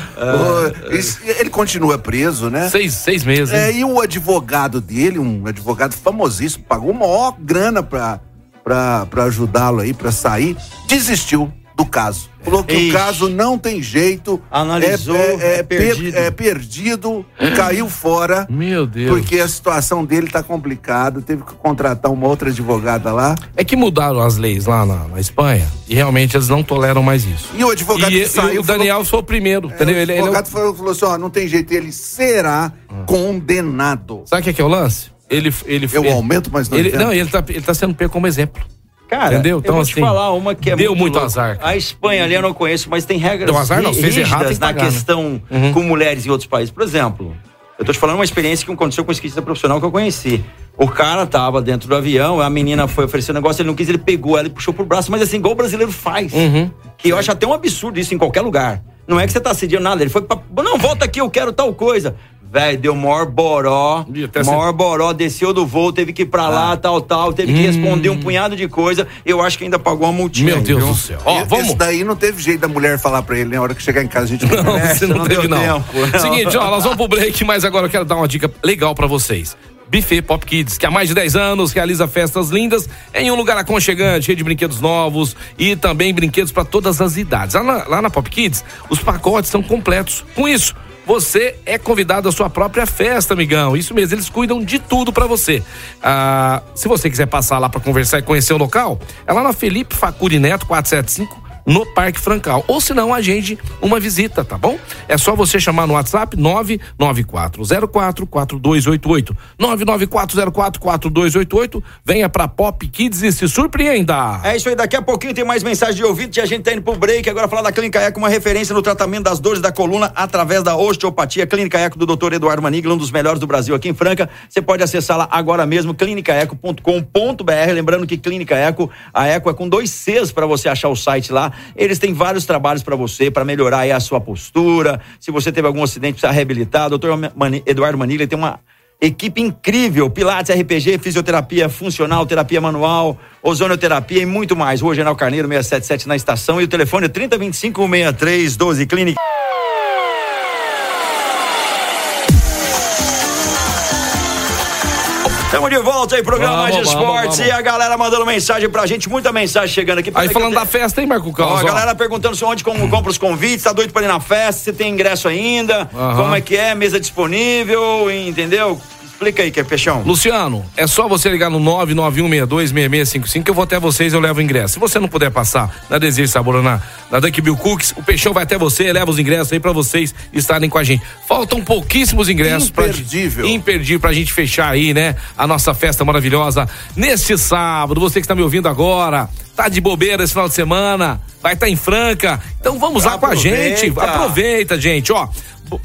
Ele continua preso, né? Seis, seis meses. É, e o advogado dele, um advogado famosíssimo, pagou maior grana pra, pra, pra ajudá-lo aí, pra sair, desistiu do caso. Falou que Ixi. o caso não tem jeito. Analisou, é, é per- perdido. é perdido, caiu fora. Meu Deus. Porque a situação dele tá complicada, teve que contratar uma outra advogada lá. É que mudaram as leis lá na, na Espanha e realmente eles não toleram mais isso. E o advogado E, que e saiu o Daniel foi o primeiro, entendeu? o Ele, ele é o- advogado falou, falou assim: ó, não tem jeito, ele será condenado. Sabe o que é, que é o lance? Ele, ele, Eu ele- aumento, mas não ele, não, ele tá, ele tá sendo pego como exemplo. Cara, Entendeu? eu Então, vou te assim, falar uma que é deu muito louca. azar. A Espanha ali eu não conheço, mas tem regras Deu azar, não, se fez rígidas errado, na pagar, né? questão Uhum. com mulheres em outros países. Por exemplo, eu tô te falando uma experiência que aconteceu com um skatista profissional que eu conheci. O cara tava dentro do avião, a menina foi oferecer um negócio, ele não quis, ele pegou ela e puxou pro braço, mas assim, igual o brasileiro faz. Uhum. Que eu acho até um absurdo isso em qualquer lugar. Não é que você tá assediando nada, ele foi pra. Não, volta aqui, eu quero tal coisa. Velho, deu maior boró. Maior boró, desceu do voo, teve que ir pra Ah. lá, tal, tal, teve que responder um punhado de coisa. Eu acho que ainda pagou uma multinha. Meu Deus viu? do céu. Ó, E- vamos. Esse daí não teve jeito da mulher falar pra ele, na hora que chegar em casa a gente Não, É, você não, não teve, deu não. tempo, não. Seguinte, ó, nós vamos pro break, mas agora eu quero dar uma dica legal pra vocês. Buffet Pop Kids, que há mais de 10 anos realiza festas lindas em um lugar aconchegante, cheio de brinquedos novos e também brinquedos pra todas as idades. Lá na, lá na Pop Kids, os pacotes são completos. Com isso, você é convidado à sua própria festa, amigão. Isso mesmo, eles cuidam de tudo pra você. Ah, se você quiser passar lá pra conversar e conhecer o local, é lá na Felipe Facuri Neto 475 no Parque Francal. Ou se não, agende uma visita, tá bom? É só você chamar no WhatsApp 994044288. 994044288. Venha pra Pop Kids e se surpreenda. É isso aí, daqui a pouquinho tem mais mensagem de ouvinte e a gente tá indo pro break. Agora falar da Clínica Eco, uma referência no tratamento das dores da coluna através da osteopatia. Clínica Eco do Dr. Eduardo Manigla, um dos melhores do Brasil aqui em Franca. Você pode acessar lá agora mesmo, clinicaeco.com.br. Lembrando que Clínica Eco, a Eco é com dois Cs para você achar o site lá. Eles têm vários trabalhos para você, para melhorar a sua postura. Se você teve algum acidente, precisa reabilitar. Dr. Mani- Eduardo Manigla tem uma Equipe incrível, Pilates, RPG, fisioterapia funcional, terapia manual, ozonioterapia e muito mais. Rua General Carneiro 677 na estação e o telefone é 3025 6312 Clínica. Estamos de volta aí, programa Vamos, Mais vamos, Esportes. vamos. E a galera mandando mensagem pra gente, muita mensagem chegando aqui. Aí falando da festa, hein, Marco Ó, Carlos? a galera perguntando se onde como compra os convites, tá doido pra ir na festa, se tem ingresso ainda, Aham. como é que é, mesa disponível, entendeu? Explica aí, que é peixão. Luciano, é só você ligar no 991626655 que eu vou até vocês e eu levo o ingresso. Se você não puder passar na Desejo Sabor ou na, Dunk Bill Cooks, o Peixão vai até você, leva os ingressos aí pra vocês estarem com a gente. Faltam pouquíssimos ingressos Imperdível. pra imperdível pra gente fechar aí, né? A nossa festa maravilhosa neste sábado. Você que está me ouvindo agora, tá de bobeira esse final de semana, vai estar em Franca. Então vamos lá com a gente. Aproveita. Aproveita, gente, ó.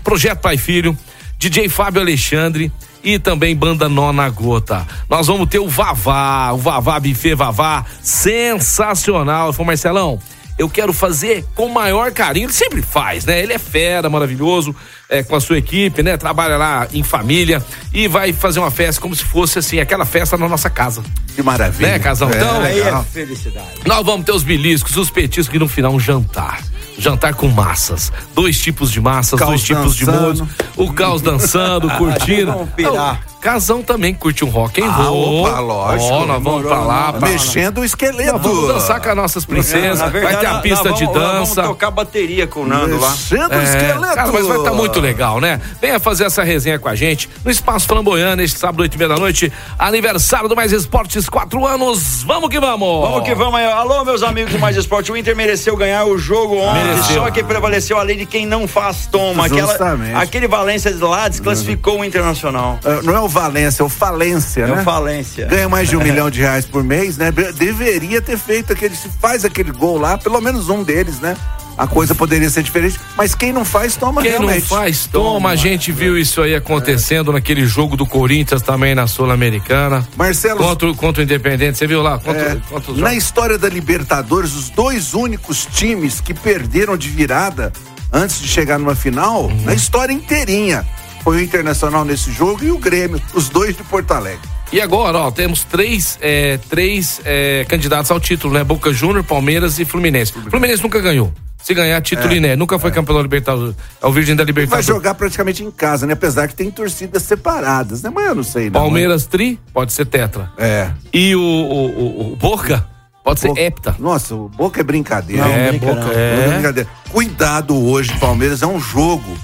Projeto Pai Filho, DJ Fábio Alexandre e também banda Nona Gota. Nós vamos ter o Vavá, o Vavá Buffet Vavá, sensacional. Foi Marcelão. Eu quero fazer com o maior carinho. Ele sempre faz, né? Ele é fera, maravilhoso, é, com a sua equipe, né? Trabalha lá em família e vai fazer uma festa como se fosse assim, aquela festa na nossa casa. Que maravilha. Né, Casão? É, Então, Aí é legal. felicidade. nós vamos ter os beliscos, os petiscos e no final um jantar. Jantar com massas. Dois tipos de massas, Caos dois tipos de dançando. molhos. O caos dançando, curtindo. vamos pirar. Não, Casão também curte um rock and Ah, roll. opa, lógico. Ó, nós vamos pra lá. pra- Mexendo o esqueleto. Nós vamos dançar com as nossas princesas. Verdade, vai ter a pista nós de dança. Vamos tocar bateria com o Nando lá. Mexendo o É, esqueleto. cara, mas vai estar muito legal, né? Venha fazer essa resenha com a gente no Espaço Flamboyano, este sábado, e meia da noite. Aniversário do Mais Esportes, quatro anos. Vamos que vamos! Vamos que vamos aí. Alô, meus amigos do Mais Esporte. O Inter mereceu ganhar o jogo ontem. Mereceu. Só que prevaleceu a lei de quem não faz toma. Aquela, Justamente. aquele Valência de lá desclassificou o Internacional. Ah, Não é o Valência, é o Falência, É né? o Falência. Ganha mais de um milhão de reais por mês, né? Deveria ter feito aquele. Se faz aquele gol lá, pelo menos um deles, né? A coisa poderia ser diferente. Mas quem não faz, toma Quem realmente. não faz, toma. A gente viu isso aí acontecendo naquele jogo do Corinthians também na Sul-Americana. Marcelo. Contra, o- contra o Independente, você viu lá? Contra, É, contra os na história da Libertadores, os dois únicos times que perderam de virada antes de chegar numa final, Uhum. na história inteirinha, foi o Internacional nesse jogo e o Grêmio, os dois de Porto Alegre. E agora, ó, temos três, é, três é, candidatos ao título, né? Boca Júnior, Palmeiras e Fluminense. Fluminense nunca ganhou. Se ganhar, título É, inédito. Nunca foi campeão da Libertadores. É o Virgem da Vai Libertadores. jogar praticamente em casa, né? Apesar que tem torcidas separadas, né? Mas eu não sei, não. Palmeiras Tri, pode ser Tetra. É. E o, o, o- o Boca, pode ser Hepta. Nossa, o Boca é brincadeira. Não, É, Boca, Boca é. Boca brincadeira. Cuidado hoje, Palmeiras, é um jogo.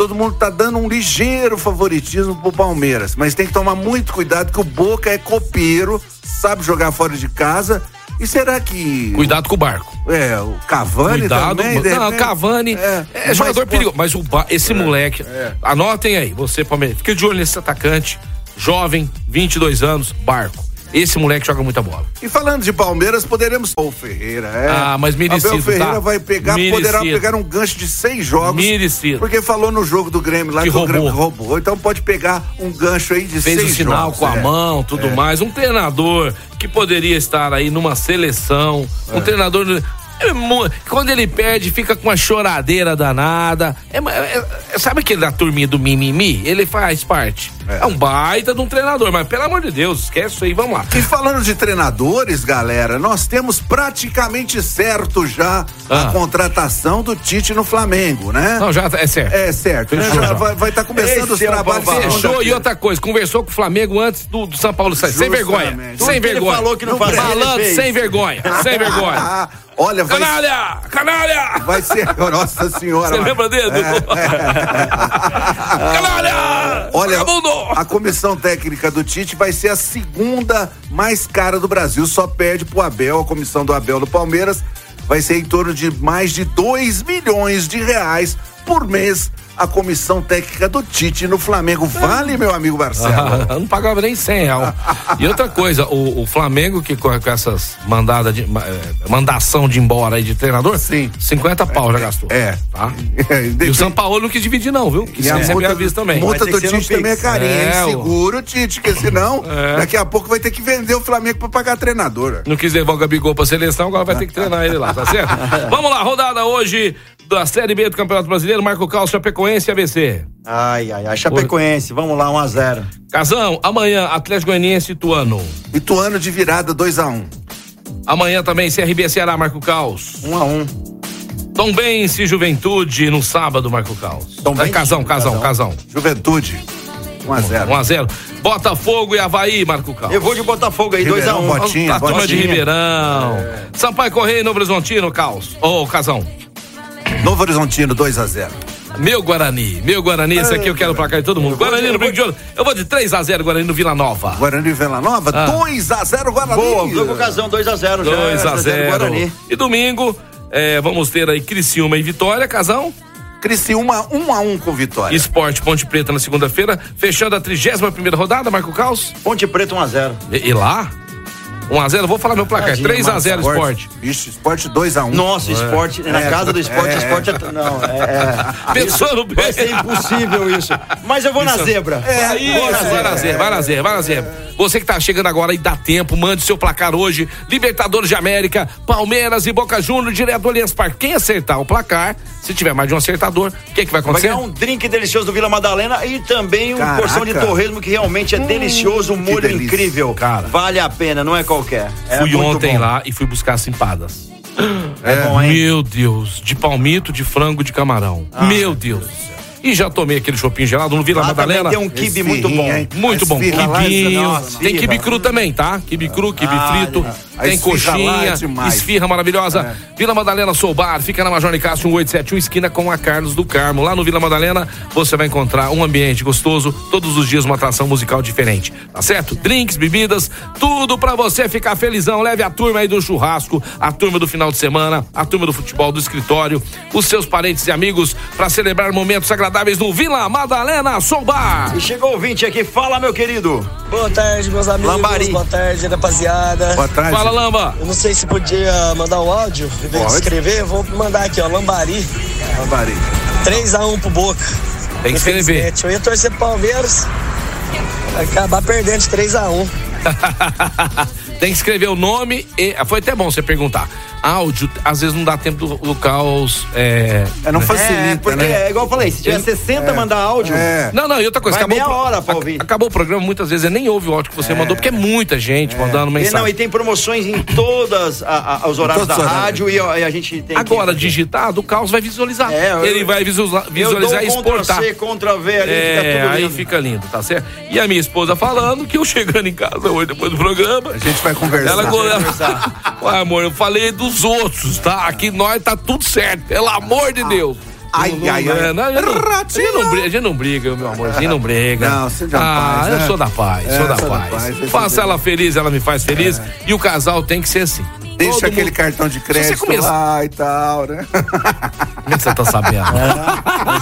Todo mundo tá dando um ligeiro favoritismo pro Palmeiras, mas tem que tomar muito cuidado que o Boca é copeiro, sabe jogar fora de casa. E será que. Cuidado com o barco. É, o Cavani Cuidado, também. de não, repente- Cavani é, jogador mas, perigoso. Mas o, ba- esse moleque, é. anotem aí, você, Palmeiras, fique de olho nesse atacante, jovem, 22 anos, barco. Esse moleque joga muita bola. E falando de Palmeiras, poderemos. O Ferreira, é. Ah, mas merecido, Abel Ferreira tá? vai pegar, Merecido. poderá pegar um gancho de seis jogos. Merecido. Porque falou no jogo do Grêmio lá Que que, o Grêmio roubou. roubou. Então pode pegar um gancho aí de Fez seis o sinal jogos, com a é. mão, tudo É. mais. Um treinador que poderia estar aí numa seleção. Um É. treinador. É Quando ele perde, fica com uma choradeira danada. É, é- é- sabe aquele da turminha do mimimi? Ele faz parte. É. um baita de um treinador, mas pelo amor de Deus, esquece isso aí, vamos lá. E falando de treinadores, galera, nós temos praticamente certo já Ah. a contratação do Tite no Flamengo, né? Não, já é certo. É certo, né? Fechou Já já. vai estar começando Esse os é trabalhos. Fechou e outra coisa, conversou com o Flamengo antes do, do São Paulo sair. Sem vergonha. Sem que ele vergonha. falou que não fazia, ele Malandro, fez. sem vergonha. Sem vergonha. Olha, vai, Canalha! Canalha! vai ser. Nossa senhora. Você lembra dele? Canalha! Olha, Vagabundo! a comissão técnica do Tite vai ser a segunda mais cara do Brasil, só perde pro Abel, a comissão do Abel do Palmeiras vai ser em torno de mais de 2 milhões de reais por mês a comissão técnica do Tite no Flamengo. Vale, meu amigo Marcelo? Ah, não pagava nem 100 real. E outra coisa, o, o Flamengo que com, com essas mandadas de eh, mandação de ir embora aí de treinador, Sim. 50 pau já gastou. É. Tá? É, E o São Paulo não quis dividir não, viu? Quis E a receber multa, a vista também. multa do que Tite também é carinha, É, hein? o- Segura o Tite, porque senão É. daqui a pouco vai ter que vender o Flamengo pra pagar treinador. Não quis levar o Gabigol pra seleção, agora vai ter que treinar ele lá, tá certo? Vamos lá, rodada hoje da Série B do Campeonato Brasileiro, Marco Cal, Chapecoense e ABC. Ai, ai, ai. Chapecoense, vamos lá, 1x0. Casão, amanhã, Atlético Goianiense e Ituano. Ituano de virada 2x1. Amanhã também, CRB Ceará, Marco Caos. 1x1. Tombense Juventude no sábado, Marco Caos. Tombense, É, casão, casão, casão. Juventude 1x0. 1x0. Botafogo e Havaí, Marco Caos. Eu vou de Botafogo aí, Ribeirão, 2x1. Botinha, A turma de. Ribeirão. Sampaio Correia e Novo Horizontino, Caos. Ô, Casão. Novo Horizontino 2x0. Meu Guarani, meu Guarani, esse aqui eu quero pra cá de todo mundo. Guarani no Brinco de Ouro. Eu vou de 3x0 Guarani no Vila Nova. Guarani Vila Nova, Ah. 2x0 Guarani. Boa, jogo casão, 2x0 já. 2x0. Guarani. E domingo, é, vamos ter aí Criciúma e Vitória, Casão. Criciúma 1x1 com vitória. Esporte Ponte Preta na segunda-feira, fechando a 31 primeira rodada, Marco Caos. Ponte Preta 1x0. E, e lá? 1x0, vou falar meu placar. Tadinho, 3x0 Marcos. Esporte. Vixe, Esporte 2x1. Nossa, esporte, na É. casa do esporte, É. esporte é. Não, é. é. Pensando bem. Vai ser impossível isso. Mas eu vou na zebra. É, isso, na vai na zebra, vai na zebra, vai na zebra. Você que tá chegando agora e dá tempo, mande seu placar hoje. Libertadores de América, Palmeiras e Boca Juniors, direto do Allianz Parque. Quem acertar o placar, se tiver mais de um acertador, o que, que vai Vai acontecer? ganhar um drink delicioso do Vila Madalena e também uma porção de torresmo que realmente é delicioso, um molho delícia. incrível. Cara. Vale a pena, não é qualquer. É fui muito ontem bom. lá e fui buscar as empadas. É bom, hein? Meu Deus, de palmito, de frango, de camarão. Ah. Meu Deus. céu. E já tomei aquele chopinho gelado no Vila Lá também Madalena. tem um quibe muito bom. Muito bom. Quibinho. Tem quibe cru também, tá? Quibe cru, quibe Ah, frito. Tem é coxinha, demais. esfirra maravilhosa. Vila Madalena Sou Bar, fica na Major Nicásio 1871, esquina com a Carlos do Carmo. Lá no Vila Madalena você vai encontrar um ambiente gostoso, todos os dias uma atração musical diferente. Tá certo? Drinks, bebidas, tudo pra você ficar felizão. Leve a turma aí do churrasco, a turma do final de semana, a turma do futebol, do escritório, os seus parentes e amigos pra celebrar momentos agradáveis no Vila Madalena Sou Bar. E chegou o 20 aqui, fala meu querido. Boa tarde, meus amigos. Lambari. Boa tarde, rapaziada. Boa tarde. Fala, Lamba. Eu não sei se podia mandar um áudio, em vez de Pode. escrever, vou mandar aqui, ó, Lambari. Lambari. 3x1 pro Boca. Tem que escrever. Eu ia torcer pro Palmeiras, vai acabar perdendo de 3x1. Tem que escrever o nome e. Foi até bom você perguntar. Áudio, às vezes não dá tempo do, do caos. É, É, não né? facilita, É, porque né? é igual eu falei, se tiver 60 mandar áudio, É. Não, não, e outra coisa, Vai acabou, meia hora pra ac- ouvir. acabou o programa, muitas vezes eu nem ouve o áudio que você mandou, porque é muita gente mandando E, mensagem. não, e tem promoções em todas a- a- os horários Todos da rádio e, ó, e a gente tem Agora, que... digitado, o caos vai visualizar. É, eu- Ele vai visualizar, visualizar e um Ctrl exportar. C, Ctrl V ali, É, fica tudo aí lindo. fica lindo, tá certo? E a minha esposa falando que eu chegando em casa hoje depois do programa. A gente vai conversar. Ela, Ué, amor, eu falei dos outros, tá? Aqui nós tá tudo certo, pelo amor de Deus. Ai, Não- ai, ai. não, a gente não- a gente não briga, a gente não briga, meu amorzinho, não briga. Não, seja Ah, paz, eu né? sou da paz, É, sou da sou da paz. paz, você Faça ela feliz, ela me faz feliz. E o casal tem que ser assim. Deixa Todo aquele mundo- cartão de crédito começa- lá e tal, né? Como é que você tá sabendo?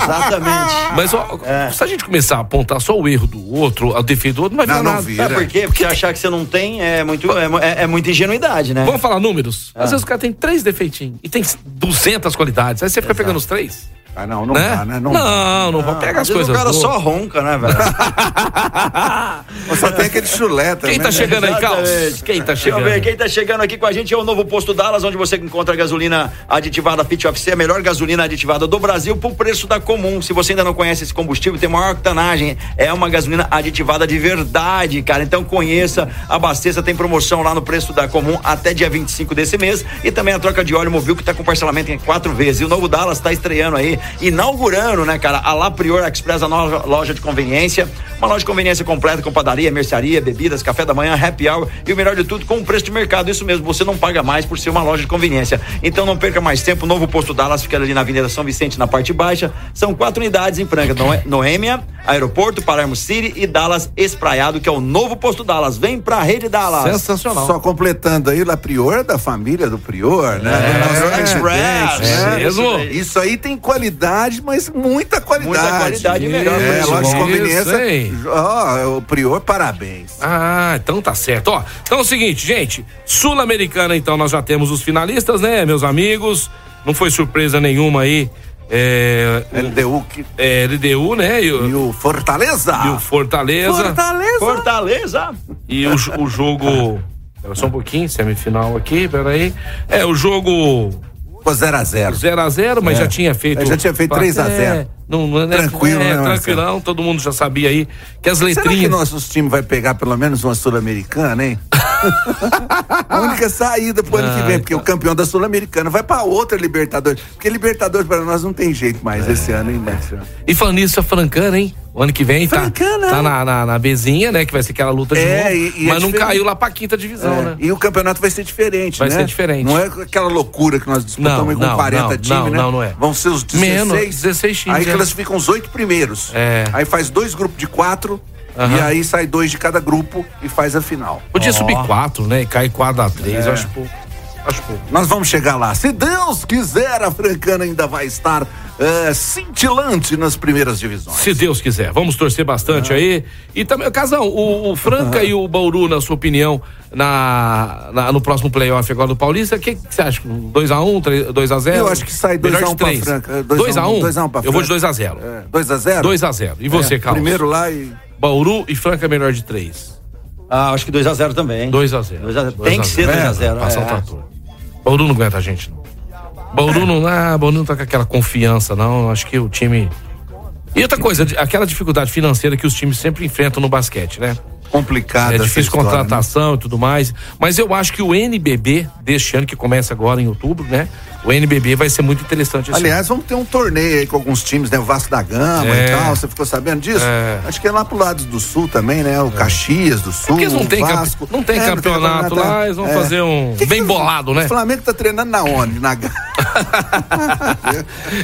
Exatamente. Mas ó, É. se a gente começar a apontar só o erro do outro, o defeito do outro, não vai virar Não, não nada. vira. Sabe por quê? Porque achar que você não tem é, muito, é, é- é muita ingenuidade, né? Vamos falar números? Ah. Às vezes o cara tem três defeitinhos e tem 200 qualidades. Aí você fica pegando os três. Ah, não, não né? dá, né? Não, Não, dá. não, vamos pegar Às as coisas. o cara boas. só ronca, né, velho? Só tem aquele chulé também. Quem tá né? chegando aí, Carlos? Quem tá Deixa eu chegando? ver, quem tá chegando aqui com a gente é o novo posto Dallas, onde você encontra gasolina aditivada Fit FC, a melhor gasolina aditivada do Brasil por preço da comum. Se você ainda não conhece esse combustível, tem maior octanagem. É uma gasolina aditivada de verdade, cara. Então conheça, abasteça, tem promoção lá no preço da comum até dia 25 desse mês. E também a troca de óleo mobil que tá com parcelamento em quatro vezes. E o novo Dallas tá estreando aí, inaugurando, né, cara? A La Prior Express, a nova loja de conveniência. Uma loja de conveniência completa com padaria, mercearia, bebidas, café da manhã, happy hour e o melhor de tudo, com o preço de mercado. Isso mesmo, você não paga mais por ser uma loja de conveniência. Então não perca mais tempo. O novo posto Dallas fica ali na Avenida São Vicente, na parte baixa. São quatro unidades em Franca: Noêmia, Aeroporto, Palermo City e Dallas Espraiado, que é o novo posto Dallas. Vem pra rede Dallas. Sensacional. Só completando aí, La Prior é da família do Prior, né? É, nosso Express, é mesmo? Isso aí tem qualidade, mas muita qualidade. Muita qualidade e melhor É, loja de Isso, conveniência. Ó, o Prior, parabéns. Ah, então tá certo. Ó, então é o seguinte, gente. Sul-Americana, então, nós já temos os finalistas, né, meus amigos? Não foi surpresa nenhuma aí. É, LDU que- é, LDU, né? E o, e o Fortaleza. e o Fortaleza. Fortaleza. Fortaleza. E o, o jogo. Só um pouquinho, semifinal aqui, peraí. É, o jogo Ficou 0x0. 0x0, mas É. já tinha feito. É, já tinha feito 3 a 0. É, não, não, né, Tranquilo, é, né, Marcelo? Tranquilão, todo mundo já sabia aí que as Será que letrinhas. nossos times vai pegar pelo menos uma Sul-Americana, hein? a única saída pro ano que vem, porque o campeão da Sul-Americana vai pra outra Libertadores. Porque Libertadores para nós não tem jeito mais esse ano, hein? E falando nisso, a Francana, hein? O ano que vem tá, Francana. tá na, na, na Bezinha, né? Que vai ser aquela luta de É, novo. e- e é mas não diferente. caiu lá pra quinta divisão, É, né? E o campeonato vai ser diferente, Vai né? ser diferente. Não é aquela loucura que nós disputamos Não, com não, 40 não, times, não, né? não, não é. Vão ser os 16. Menos, 16 times, Aí é. classificam os oito primeiros. É. Aí faz dois grupos de quatro. Aham. E aí sai dois de cada grupo e faz a final. Podia subir quatro, né? E cair quatro a três, É. acho pouco. Acho pouco. Nós vamos chegar lá. Se Deus quiser, a Francana ainda vai estar eh, cintilante nas primeiras divisões. Se Deus quiser. Vamos torcer bastante aí. E também, Casão, o, o Franca e o Bauru, na sua opinião, na, na- no próximo playoff agora do Paulista, o que, que você acha? 2x1, 2x0? Eu acho que sai 2 a 1 pra Franca. 2 a 1, 2 a 1 pra Eu vou de Franca. 2x0. 2 a 0 2x0. E você, É, Carlos? Primeiro lá e. Bauru e Franca é melhor de 3. Ah, acho que 2x0 também. 2x0. 2x0. Tem que ser 2x0. Passar o é. trator. Bauru não aguenta a gente, não. Bauru não, ah, Bauru não tá com aquela confiança, não. Acho que o time. E outra coisa, aquela dificuldade financeira que os times sempre enfrentam no basquete, né? Complicada É difícil história, né? contratação e tudo mais. Mas eu acho que o NBB deste ano, que começa agora em outubro, né? O NBB vai ser muito interessante esse Aliás, vamos ter um torneio aí com alguns times, né? O Vasco da Gama É. e tal. Você ficou sabendo disso? É. Acho que é lá pro lado do sul também, né? O Caxias do sul. Porque eles não tem, campe- Vasco. não tem É, campeonato lá, eles vão É. fazer um Que que bem o- bolado, né? O Flamengo tá treinando na onde? Na.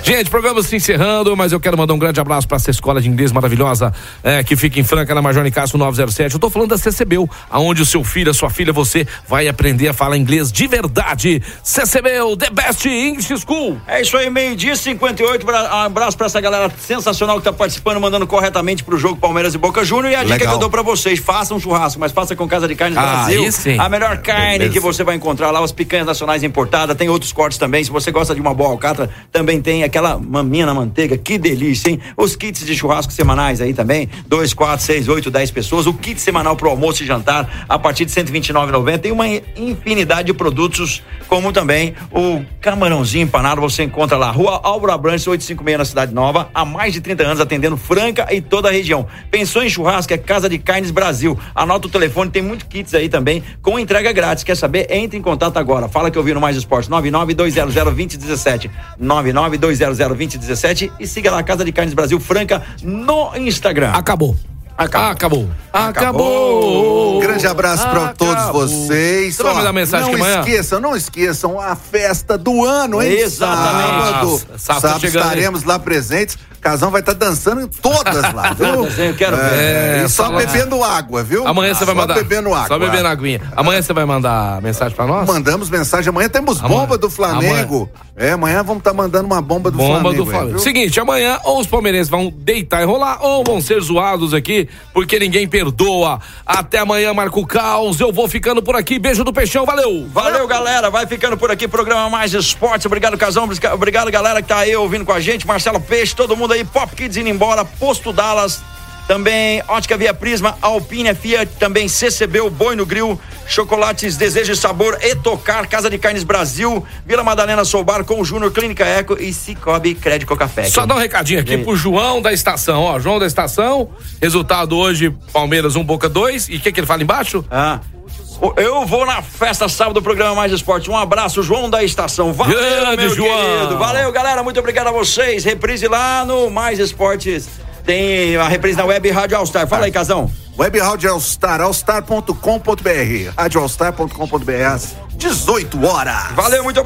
Gente, programa se encerrando, mas eu quero mandar um grande abraço para essa escola de inglês maravilhosa é, que fica em Franca, na Major Nicasso 907. Eu tô falando da CCBU, aonde o seu filho, a sua filha, você vai aprender a falar inglês de verdade. CCBU, The Best English School. É isso aí, meio-dia 58. Bra- Um abraço pra essa galera sensacional que tá participando, mandando corretamente pro jogo Palmeiras e Boca Júnior. E a dica Legal. que eu dou pra vocês: façam um churrasco, mas faça com Casa de Carnes Ah, Brasil. aí sim. A melhor carne Beleza. que você vai encontrar lá, as picanhas nacionais importadas. Tem outros cortes também. Se você gosta de uma boa alcatra, também tem aquela maminha na manteiga. Que delícia, hein? Os kits de churrasco semanais aí também: 2, 4, 6, 8, 10 pessoas. O kit semanal pro almoço e jantar a partir de R$ 129,90. Tem uma infinidade de produtos, como também o camarãozinho empanado. Você encontra lá, Rua Álvaro Abrantes, 856 na Cidade Nova, há mais de 30 anos atendendo Franca e toda a região. Pensou em churrasco, é Casa de Carnes Brasil. Anota o telefone, tem muito kits aí também com entrega grátis. Quer saber? Entre em contato agora. Fala que eu vi no Mais Esportes 992002017. 992002017 e siga lá Casa de Carnes Brasil Franca no Instagram. Acabou. Acabou. Acabou. Acabou. Um grande abraço para todos vocês. Você vai Ó, mandar mensagem não amanhã? esqueçam, não esqueçam a festa do ano, hein? Exatamente. Sábado. Sábado Sábado chegando, estaremos lá presentes. Casão vai estar dançando em todas lá, viu? Eu quero ver. É, É, e só só lá. bebendo água, viu? Amanhã você vai Só mandar. bebendo água. Só bebendo aguinha. Amanhã você vai mandar mensagem pra nós? Mandamos mensagem. Amanhã temos Amanhã. bomba do Flamengo. É, amanhã vamos estar mandando uma bomba do Bomba Flamengo. do aí, Flamengo. viu? Seguinte, amanhã ou os palmeirenses vão deitar e rolar ou vão ser zoados aqui, porque ninguém perdoa. Até amanhã, Marco Caos. Eu vou ficando por aqui. Beijo do Peixão, valeu! Valeu, galera. Vai ficando por aqui, programa Mais Esportes. Obrigado, Casão. Obrigado, galera, que tá aí ouvindo com a gente. Marcelo Peixe, todo mundo aí. Pop Kids indo embora. Posto Dallas. Também Ótica Via Prisma, Alpine Fiat, também CCB, o Boi no Grill, Chocolates Desejo e Sabor, Etocar, Casa de Carnes Brasil, Vila Madalena Soubar com o Júnior Clínica Eco e Cicobi Crédito Café. Só dar um recadinho aqui pro João da estação, ó. João da estação, resultado hoje, Palmeiras 1 Boca 2. E o que, que ele fala embaixo? Ah. Eu vou na festa sábado do programa Mais Esporte. Um abraço, João da Estação. Valeu, Grande meu João. querido. Valeu, galera. Muito obrigado a vocês. Reprise lá no Mais Esportes. Tem a reprise na Web Rádio All Star. Fala aí, Casão. Web Rádio Allstar, allstar.com.br, radioallstar.com.br, às 18 horas. Valeu, muito obrigado.